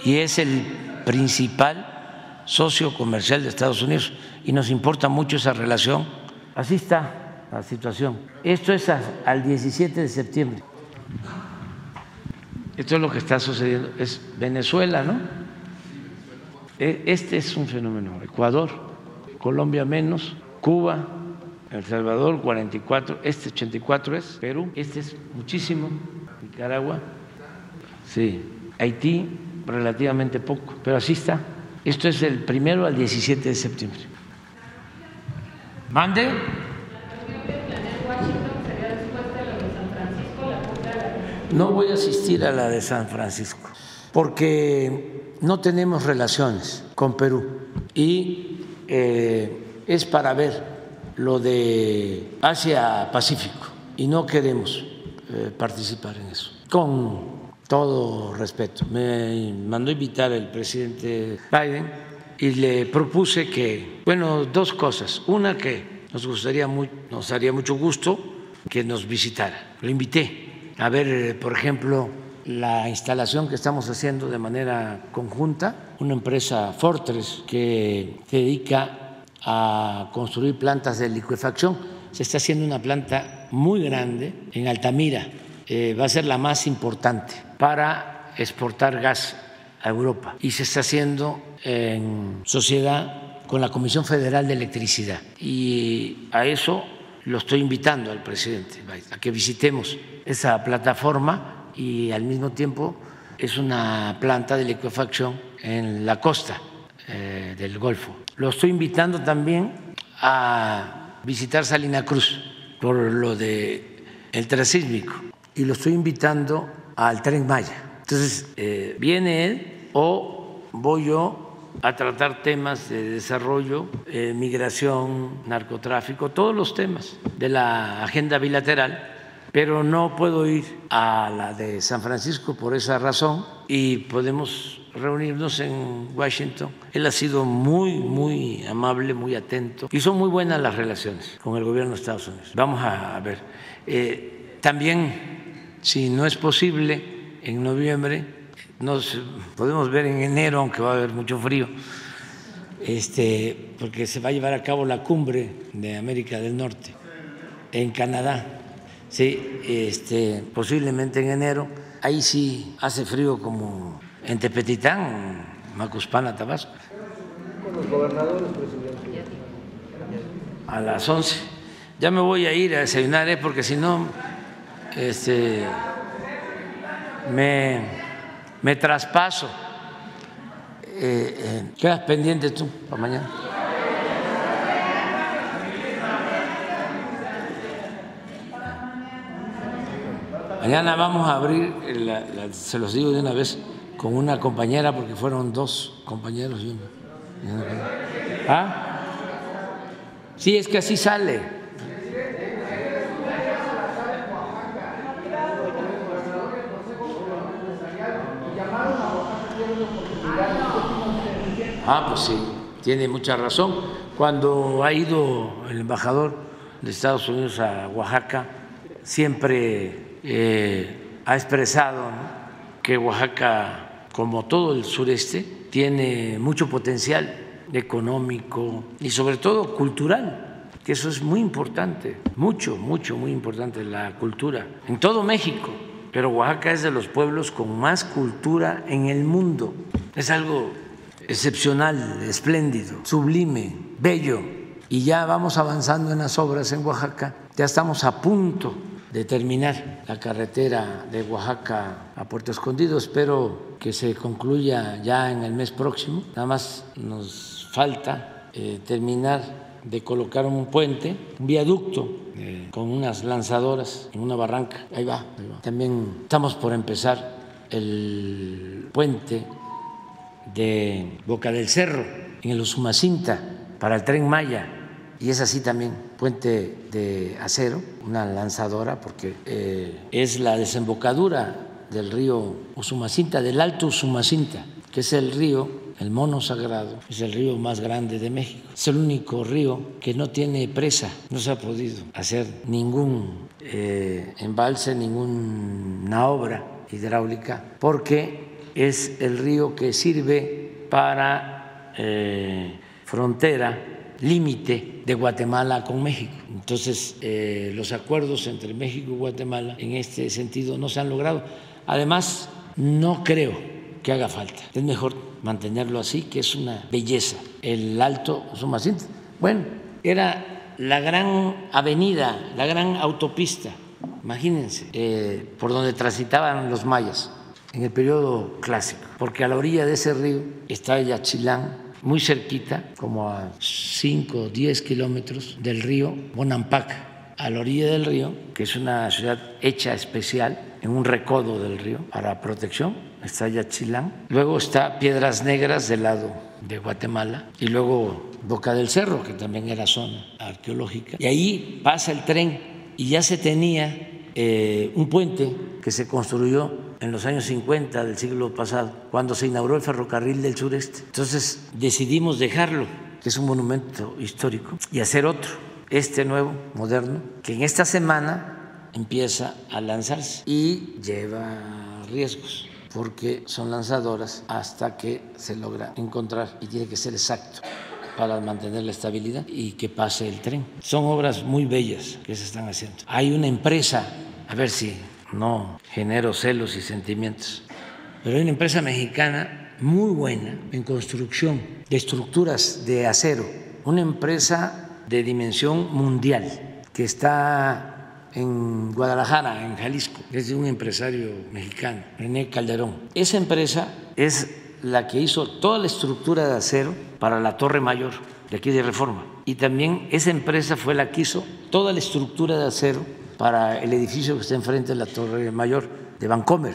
y es el principal socio comercial de Estados Unidos y nos importa mucho esa relación. Así está la situación. Esto es al 17 de septiembre. Esto es lo que está sucediendo. Es Venezuela, ¿no? E, este es un fenómeno. Ecuador, Colombia menos, Cuba, El Salvador 44, este 84 es Perú, este es muchísimo, Nicaragua, sí, Haití relativamente poco, pero así está. Esto es del primero al 17 de septiembre. Mande. No voy a asistir a la de San Francisco porque no tenemos relaciones con Perú y eh, es para ver lo de Asia-Pacífico y no queremos eh, participar en eso. Con todo respeto, me mandó invitar el presidente Biden y le propuse que, bueno, dos cosas. Una que nos gustaría muy, nos haría mucho gusto que nos visitara. Lo invité a ver, por ejemplo, la instalación que estamos haciendo de manera conjunta, una empresa Fortress que se dedica a construir plantas de liquefacción. Se está haciendo una planta muy grande en Altamira, eh, va a ser la más importante para exportar gas a Europa y se está haciendo en sociedad con la Comisión Federal de Electricidad. Y a eso lo estoy invitando al presidente, a que visitemos esa plataforma y al mismo tiempo es una planta de liquefacción en la costa eh, del Golfo. Lo estoy invitando también a visitar Salina Cruz por lo de el trasísmico y lo estoy invitando al tren Maya. Entonces, eh, viene él o voy yo a tratar temas de desarrollo, eh, migración, narcotráfico, todos los temas de la agenda bilateral, pero no puedo ir a la de San Francisco por esa razón y podemos reunirnos en Washington. Él ha sido muy, muy amable, muy atento y son muy buenas las relaciones con el gobierno de Estados Unidos. Vamos a ver. Eh, también si no es posible en noviembre, nos podemos ver en enero, aunque va a haber mucho frío, este, porque se va a llevar a cabo la cumbre de América del Norte en Canadá. Sí, este, posiblemente en enero. Ahí sí hace frío como en Tepetitán, Macuspana, Tabasco. Con los gobernadores, presidente. A las 11. Ya me voy a ir a desayunar, ¿eh? porque si no este, me, me traspaso. Eh, eh, ¿Quedas pendiente tú para mañana? Mañana vamos a abrir, se los digo de una vez, con una compañera, porque fueron dos compañeros y uno. ¿Ah? Sí, es que así sale. Ah, pues sí, tiene mucha razón. Cuando ha ido el embajador de Estados Unidos a Oaxaca, siempre eh, ha expresado que Oaxaca, como todo el sureste, tiene mucho potencial económico y sobre todo cultural, que eso es muy importante, mucho, mucho, muy importante la cultura en todo México. Pero Oaxaca es de los pueblos con más cultura en el mundo. Es algo excepcional, espléndido, sublime, bello. Y ya vamos avanzando en las obras en Oaxaca. Ya estamos a punto de terminar la carretera de Oaxaca a Puerto Escondido. Espero que se concluya ya en el mes próximo. Nada más nos falta eh, terminar de colocar un puente, un viaducto eh, con unas lanzadoras en una barranca. ahí va. También estamos por empezar el puente de Boca del Cerro, en el Usumacinta para el tren Maya y es así también, puente de acero, una lanzadora, porque eh, es la desembocadura del río Usumacinta, del Alto Usumacinta, que es el río, el mono sagrado, es el río más grande de México. Es el único río que no tiene presa, no se ha podido hacer ningún eh, embalse, ninguna obra hidráulica, porque es el río que sirve para eh, frontera límite de Guatemala con México. Entonces, eh, los acuerdos entre México y Guatemala en este sentido no se han logrado. Además, no creo que haga falta. Es mejor mantenerlo así, que es una belleza. El Alto Sumacinta. Bueno, era la gran avenida, la gran autopista, imagínense, eh, por donde transitaban los mayas en el periodo clásico, porque a la orilla de ese río está Yachilán, muy cerquita, como a 5 o 10 kilómetros del río Bonampak, a la orilla del río, que es una ciudad hecha especial en un recodo del río para protección, está Yachilán. Luego está Piedras Negras del lado de Guatemala y luego Boca del Cerro, que también era zona arqueológica. Y ahí pasa el tren y ya se tenía eh, un puente que se construyó en los años 50 del siglo pasado, cuando se inauguró el ferrocarril del sureste. Entonces decidimos dejarlo, que es un monumento histórico, y hacer otro, este nuevo, moderno, que en esta semana empieza a lanzarse y lleva riesgos porque son lanzadoras hasta que se logra encontrar y tiene que ser exacto para mantener la estabilidad y que pase el tren. Son obras muy bellas que se están haciendo. Hay una empresa, a ver si no genero celos y sentimientos. Pero hay una empresa mexicana muy buena en construcción de estructuras de acero, una empresa de dimensión mundial que está en Guadalajara, en Jalisco, es de un empresario mexicano, René Calderón. Esa empresa es la que hizo toda la estructura de acero para la Torre Mayor de aquí de Reforma. Y también esa empresa fue la que hizo toda la estructura de acero para el edificio que está enfrente de la Torre Mayor de Vancomer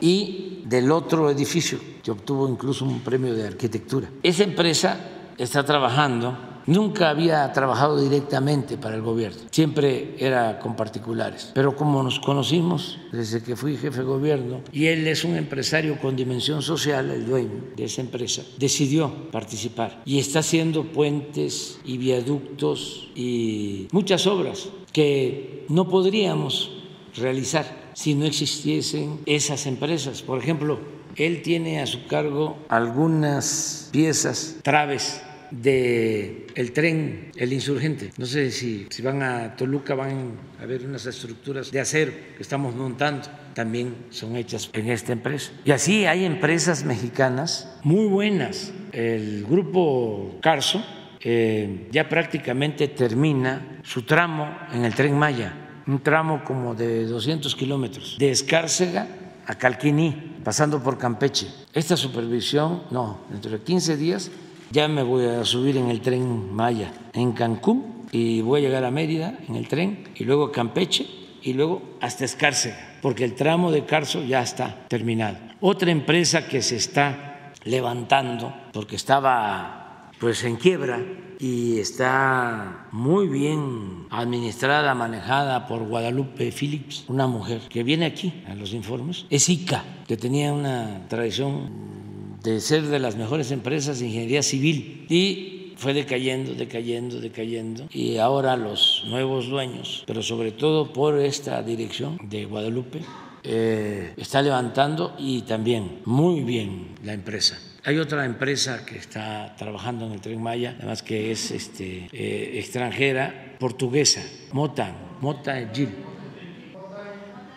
y del otro edificio que obtuvo incluso un premio de arquitectura. Esa empresa está trabajando, nunca había trabajado directamente para el gobierno, siempre era con particulares, pero como nos conocimos desde que fui jefe de gobierno y él es un empresario con dimensión social, el dueño de esa empresa, decidió participar. Y está haciendo puentes y viaductos y muchas obras que no podríamos realizar si no existiesen esas empresas. Por ejemplo, él tiene a su cargo algunas piezas, traves de el tren El Insurgente. No sé si, si van a Toluca van a ver unas estructuras de acero que estamos montando. También son hechas en esta empresa. Y así hay empresas mexicanas muy buenas. El grupo Carso eh, ya prácticamente termina su tramo en el tren Maya, un tramo como de 200 kilómetros, de Escárcega a Calquiní, pasando por Campeche. Esta supervisión, no, dentro de 15 días ya me voy a subir en el tren Maya en Cancún y voy a llegar a Mérida en el tren y luego a Campeche y luego hasta Escárcega, porque el tramo de Carso ya está terminado. Otra empresa que se está levantando, porque estaba pues en quiebra y está muy bien administrada, manejada por Guadalupe Phillips, una mujer que viene aquí a los informes, es ICA, que tenía una tradición de ser de las mejores empresas de ingeniería civil y fue decayendo, decayendo, decayendo y ahora los nuevos dueños, pero sobre todo por esta dirección de Guadalupe, eh, está levantando y también muy bien la empresa. Hay otra empresa que está trabajando en el tren Maya, además que es este, eh, extranjera, portuguesa, Mota, Mota Gil.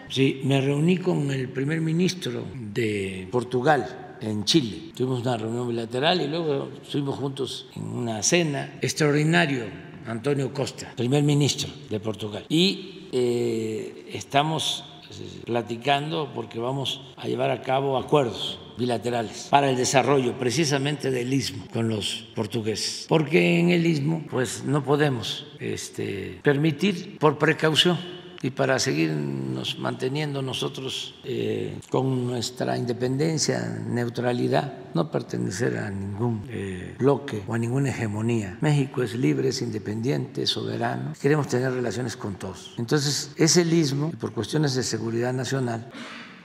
Sí, me reuní con el primer ministro de Portugal en Chile. Tuvimos una reunión bilateral y luego estuvimos juntos en una cena. Extraordinario, Antonio Costa, primer ministro de Portugal. Y eh, estamos eh, platicando porque vamos a llevar a cabo acuerdos bilaterales para el desarrollo precisamente del istmo con los portugueses. Porque en el istmo pues no podemos este, permitir por precaución y para seguirnos manteniendo nosotros eh, con nuestra independencia, neutralidad, no pertenecer a ningún eh, bloque o a ninguna hegemonía. México es libre, es independiente, soberano. Queremos tener relaciones con todos. Entonces, ese lismo, por cuestiones de seguridad nacional,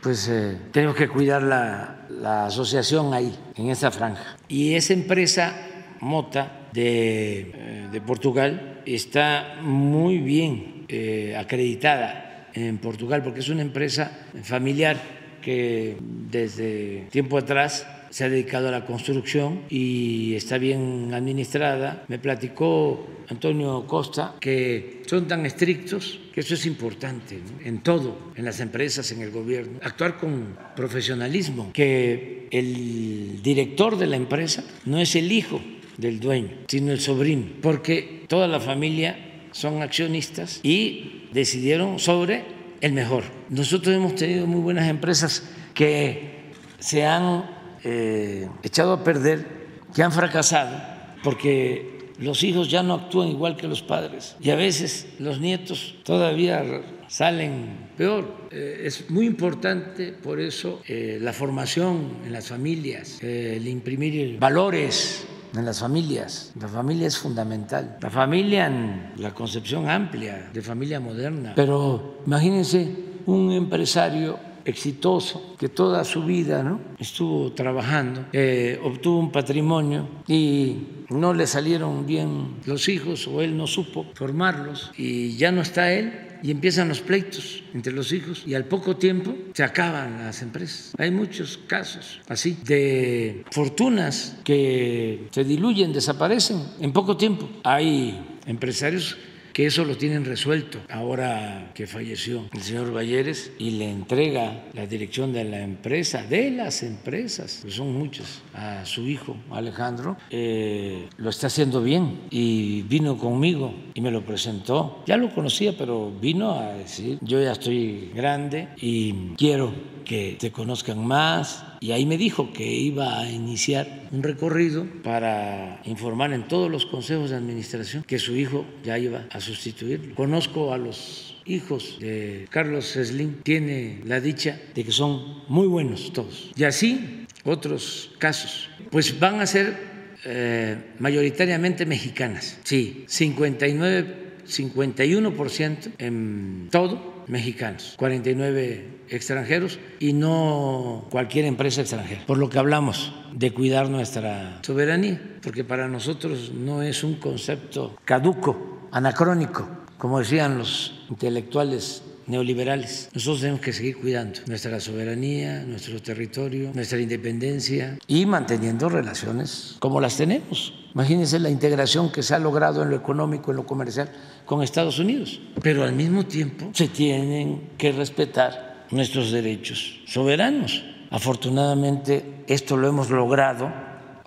pues eh, tenemos que cuidar la, la asociación ahí, en esa franja. Y esa empresa Mota de, eh, de Portugal está muy bien eh, acreditada en Portugal porque es una empresa familiar que desde tiempo atrás se ha dedicado a la construcción y está bien administrada. Me platicó Antonio Costa que son tan estrictos que eso es importante en todo, en las empresas, en el gobierno. Actuar con profesionalismo, que el director de la empresa no es el hijo del dueño, sino el sobrino, porque toda la familia son accionistas y decidieron sobre el mejor. Nosotros hemos tenido muy buenas empresas que se han eh, echado a perder, que han fracasado, porque los hijos ya no actúan igual que los padres y a veces los nietos todavía salen peor. Eh, es muy importante por eso eh, la formación en las familias, el imprimir valores en las familias. La familia es fundamental. La familia en la concepción amplia de familia moderna. Pero imagínense un empresario exitoso que toda su vida ¿no? estuvo trabajando, eh, obtuvo un patrimonio y no le salieron bien los hijos o él no supo formarlos y ya no está él y empiezan los pleitos entre los hijos y al poco tiempo se acaban las empresas. Hay muchos casos así de fortunas que se diluyen, desaparecen en poco tiempo. Hay empresarios que eso lo tienen resuelto ahora que falleció el señor Valleres y le entrega la dirección de la empresa, de las empresas, que son muchas, a su hijo Alejandro, eh, lo está haciendo bien y vino conmigo y me lo presentó. Ya lo conocía, pero vino a decir, yo ya estoy grande y quiero que te conozcan más, y ahí me dijo que iba a iniciar un recorrido para informar en todos los consejos de administración que su hijo ya iba a sustituirlo. Conozco a los hijos de Carlos Slim, tiene la dicha de que son muy buenos todos. Y así otros casos, pues van a ser eh, mayoritariamente mexicanas, sí, 59 51% en todo mexicanos, 49 extranjeros y no cualquier empresa extranjera. Por lo que hablamos de cuidar nuestra soberanía, porque para nosotros no es un concepto caduco, anacrónico, como decían los intelectuales neoliberales. Nosotros tenemos que seguir cuidando nuestra soberanía, nuestro territorio, nuestra independencia y manteniendo relaciones como las tenemos. Imagínense la integración que se ha logrado en lo económico, en lo comercial con Estados Unidos, pero al mismo tiempo se tienen que respetar nuestros derechos soberanos. Afortunadamente esto lo hemos logrado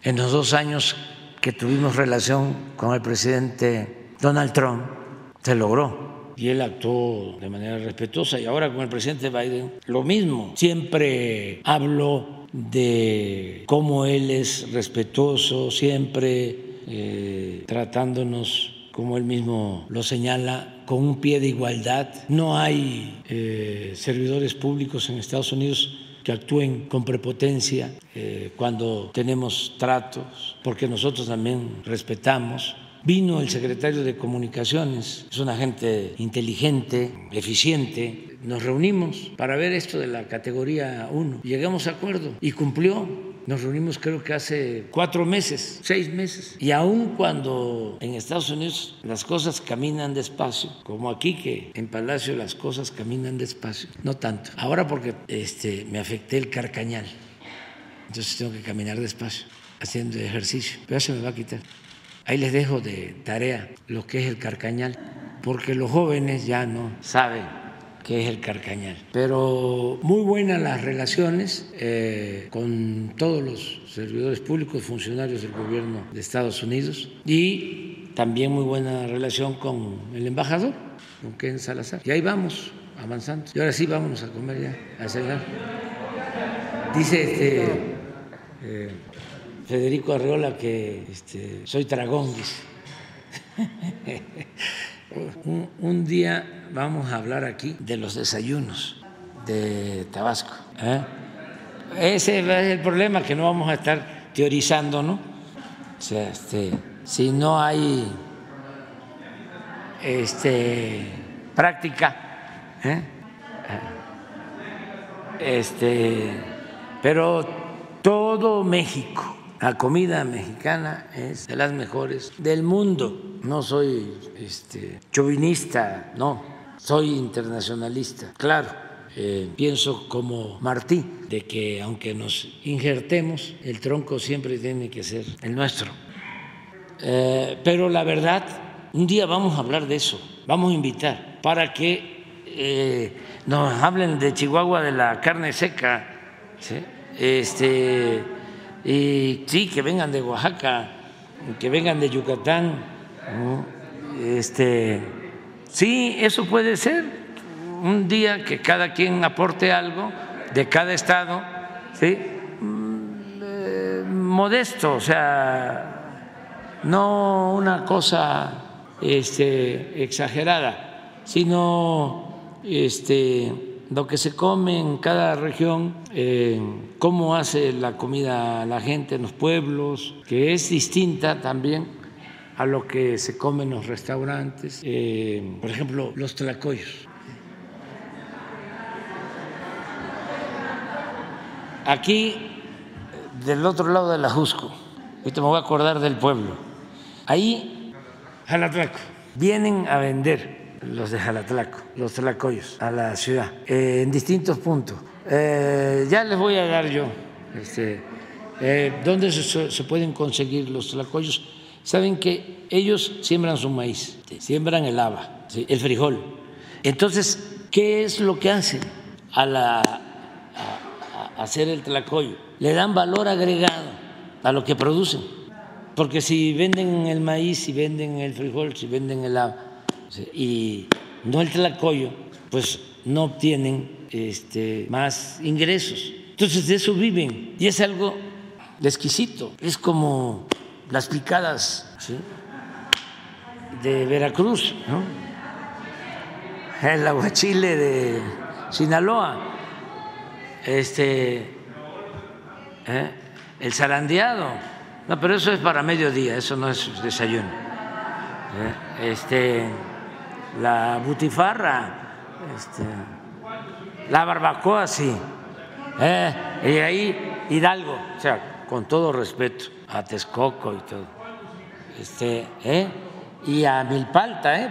en los dos años que tuvimos relación con el presidente Donald Trump, se logró y él actuó de manera respetuosa y ahora con el presidente Biden lo mismo. Siempre hablo de cómo él es respetuoso, siempre eh, tratándonos como él mismo lo señala, con un pie de igualdad. No hay eh, servidores públicos en Estados Unidos que actúen con prepotencia eh, cuando tenemos tratos, porque nosotros también respetamos. Vino el secretario de Comunicaciones, es una gente inteligente, eficiente. Nos reunimos para ver esto de la categoría 1. Llegamos a acuerdo y cumplió nos reunimos creo que hace cuatro meses, seis meses. Y aun cuando en Estados Unidos las cosas caminan despacio, como aquí que en Palacio las cosas caminan despacio, no tanto. Ahora porque este, me afecté el carcañal, entonces tengo que caminar despacio, haciendo ejercicio. Pero se me va a quitar. Ahí les dejo de tarea lo que es el carcañal, porque los jóvenes ya no saben que es el Carcañal. Pero muy buenas las relaciones eh, con todos los servidores públicos, funcionarios del gobierno de Estados Unidos y también muy buena relación con el embajador, con Ken Salazar. Y ahí vamos avanzando. Y ahora sí, vámonos a comer ya, a cenar. Dice este, eh, Federico Arreola que este, soy tragón, dice. Un, día vamos a hablar aquí de los desayunos de Tabasco. ¿eh? Ese es el problema, que no vamos a estar teorizando, ¿no? O sea, este, si no hay este, práctica, ¿eh? este, pero todo México, la comida mexicana es de las mejores del mundo. No soy este, chauvinista, no, soy internacionalista, claro. Eh, pienso como Martí, de que aunque nos injertemos, el tronco siempre tiene que ser el nuestro. Eh, pero la verdad, un día vamos a hablar de eso, vamos a invitar para que eh, nos hablen de Chihuahua de la carne seca, este, y sí, que vengan de Oaxaca, que vengan de Yucatán, este, sí, eso puede ser un día que cada quien aporte algo de cada estado, ¿sí? Mm, eh, modesto, o sea, no una cosa este, exagerada, sino este, lo que se come en cada región, eh, cómo hace la comida la gente en los pueblos, que es distinta también a lo que se come en los restaurantes, eh, por ejemplo, los tlacoyos. Aquí, del otro lado de la Jusco, ahorita me voy a acordar del pueblo, ahí, Jalatlaco, vienen a vender los de Jalatlaco, los tlacoyos, a la ciudad, eh, en distintos puntos. Eh, ya les voy a dar yo este, dónde se, pueden conseguir los tlacoyos. Saben que ellos siembran su maíz, siembran el haba, el frijol. Entonces, ¿qué es lo que hacen a la hacer el tlacoyo, le dan valor agregado a lo que producen. Porque si venden el maíz, si venden el frijol, si venden el agua y no el tlacoyo, pues no obtienen este, más ingresos. Entonces de eso viven y es algo exquisito. Es como las picadas de Veracruz, el aguachile de Sinaloa este, ¿eh? el zarandeado. No, pero eso es para mediodía, eso no es desayuno. ¿eh? Este, la butifarra, este, la barbacoa, sí. ¿eh? Y ahí Hidalgo, o sea, con todo respeto a Texcoco y todo. Este, Y a Milpalta, ¿eh?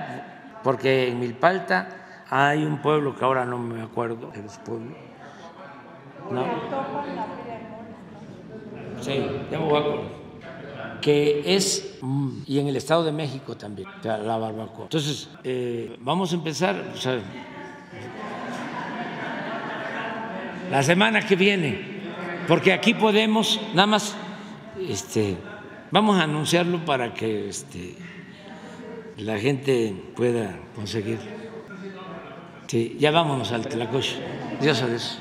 porque en Milpalta hay un pueblo que ahora no me acuerdo de los ¿no? Sí, ya me Que es, mm, y en el Estado de México también, la barbacoa. Entonces, eh, vamos a empezar. la semana que viene, porque aquí podemos, nada más, este, vamos a anunciarlo para que este, la gente pueda conseguir. Sí, ya vámonos al Tlacoche. Dios adiós.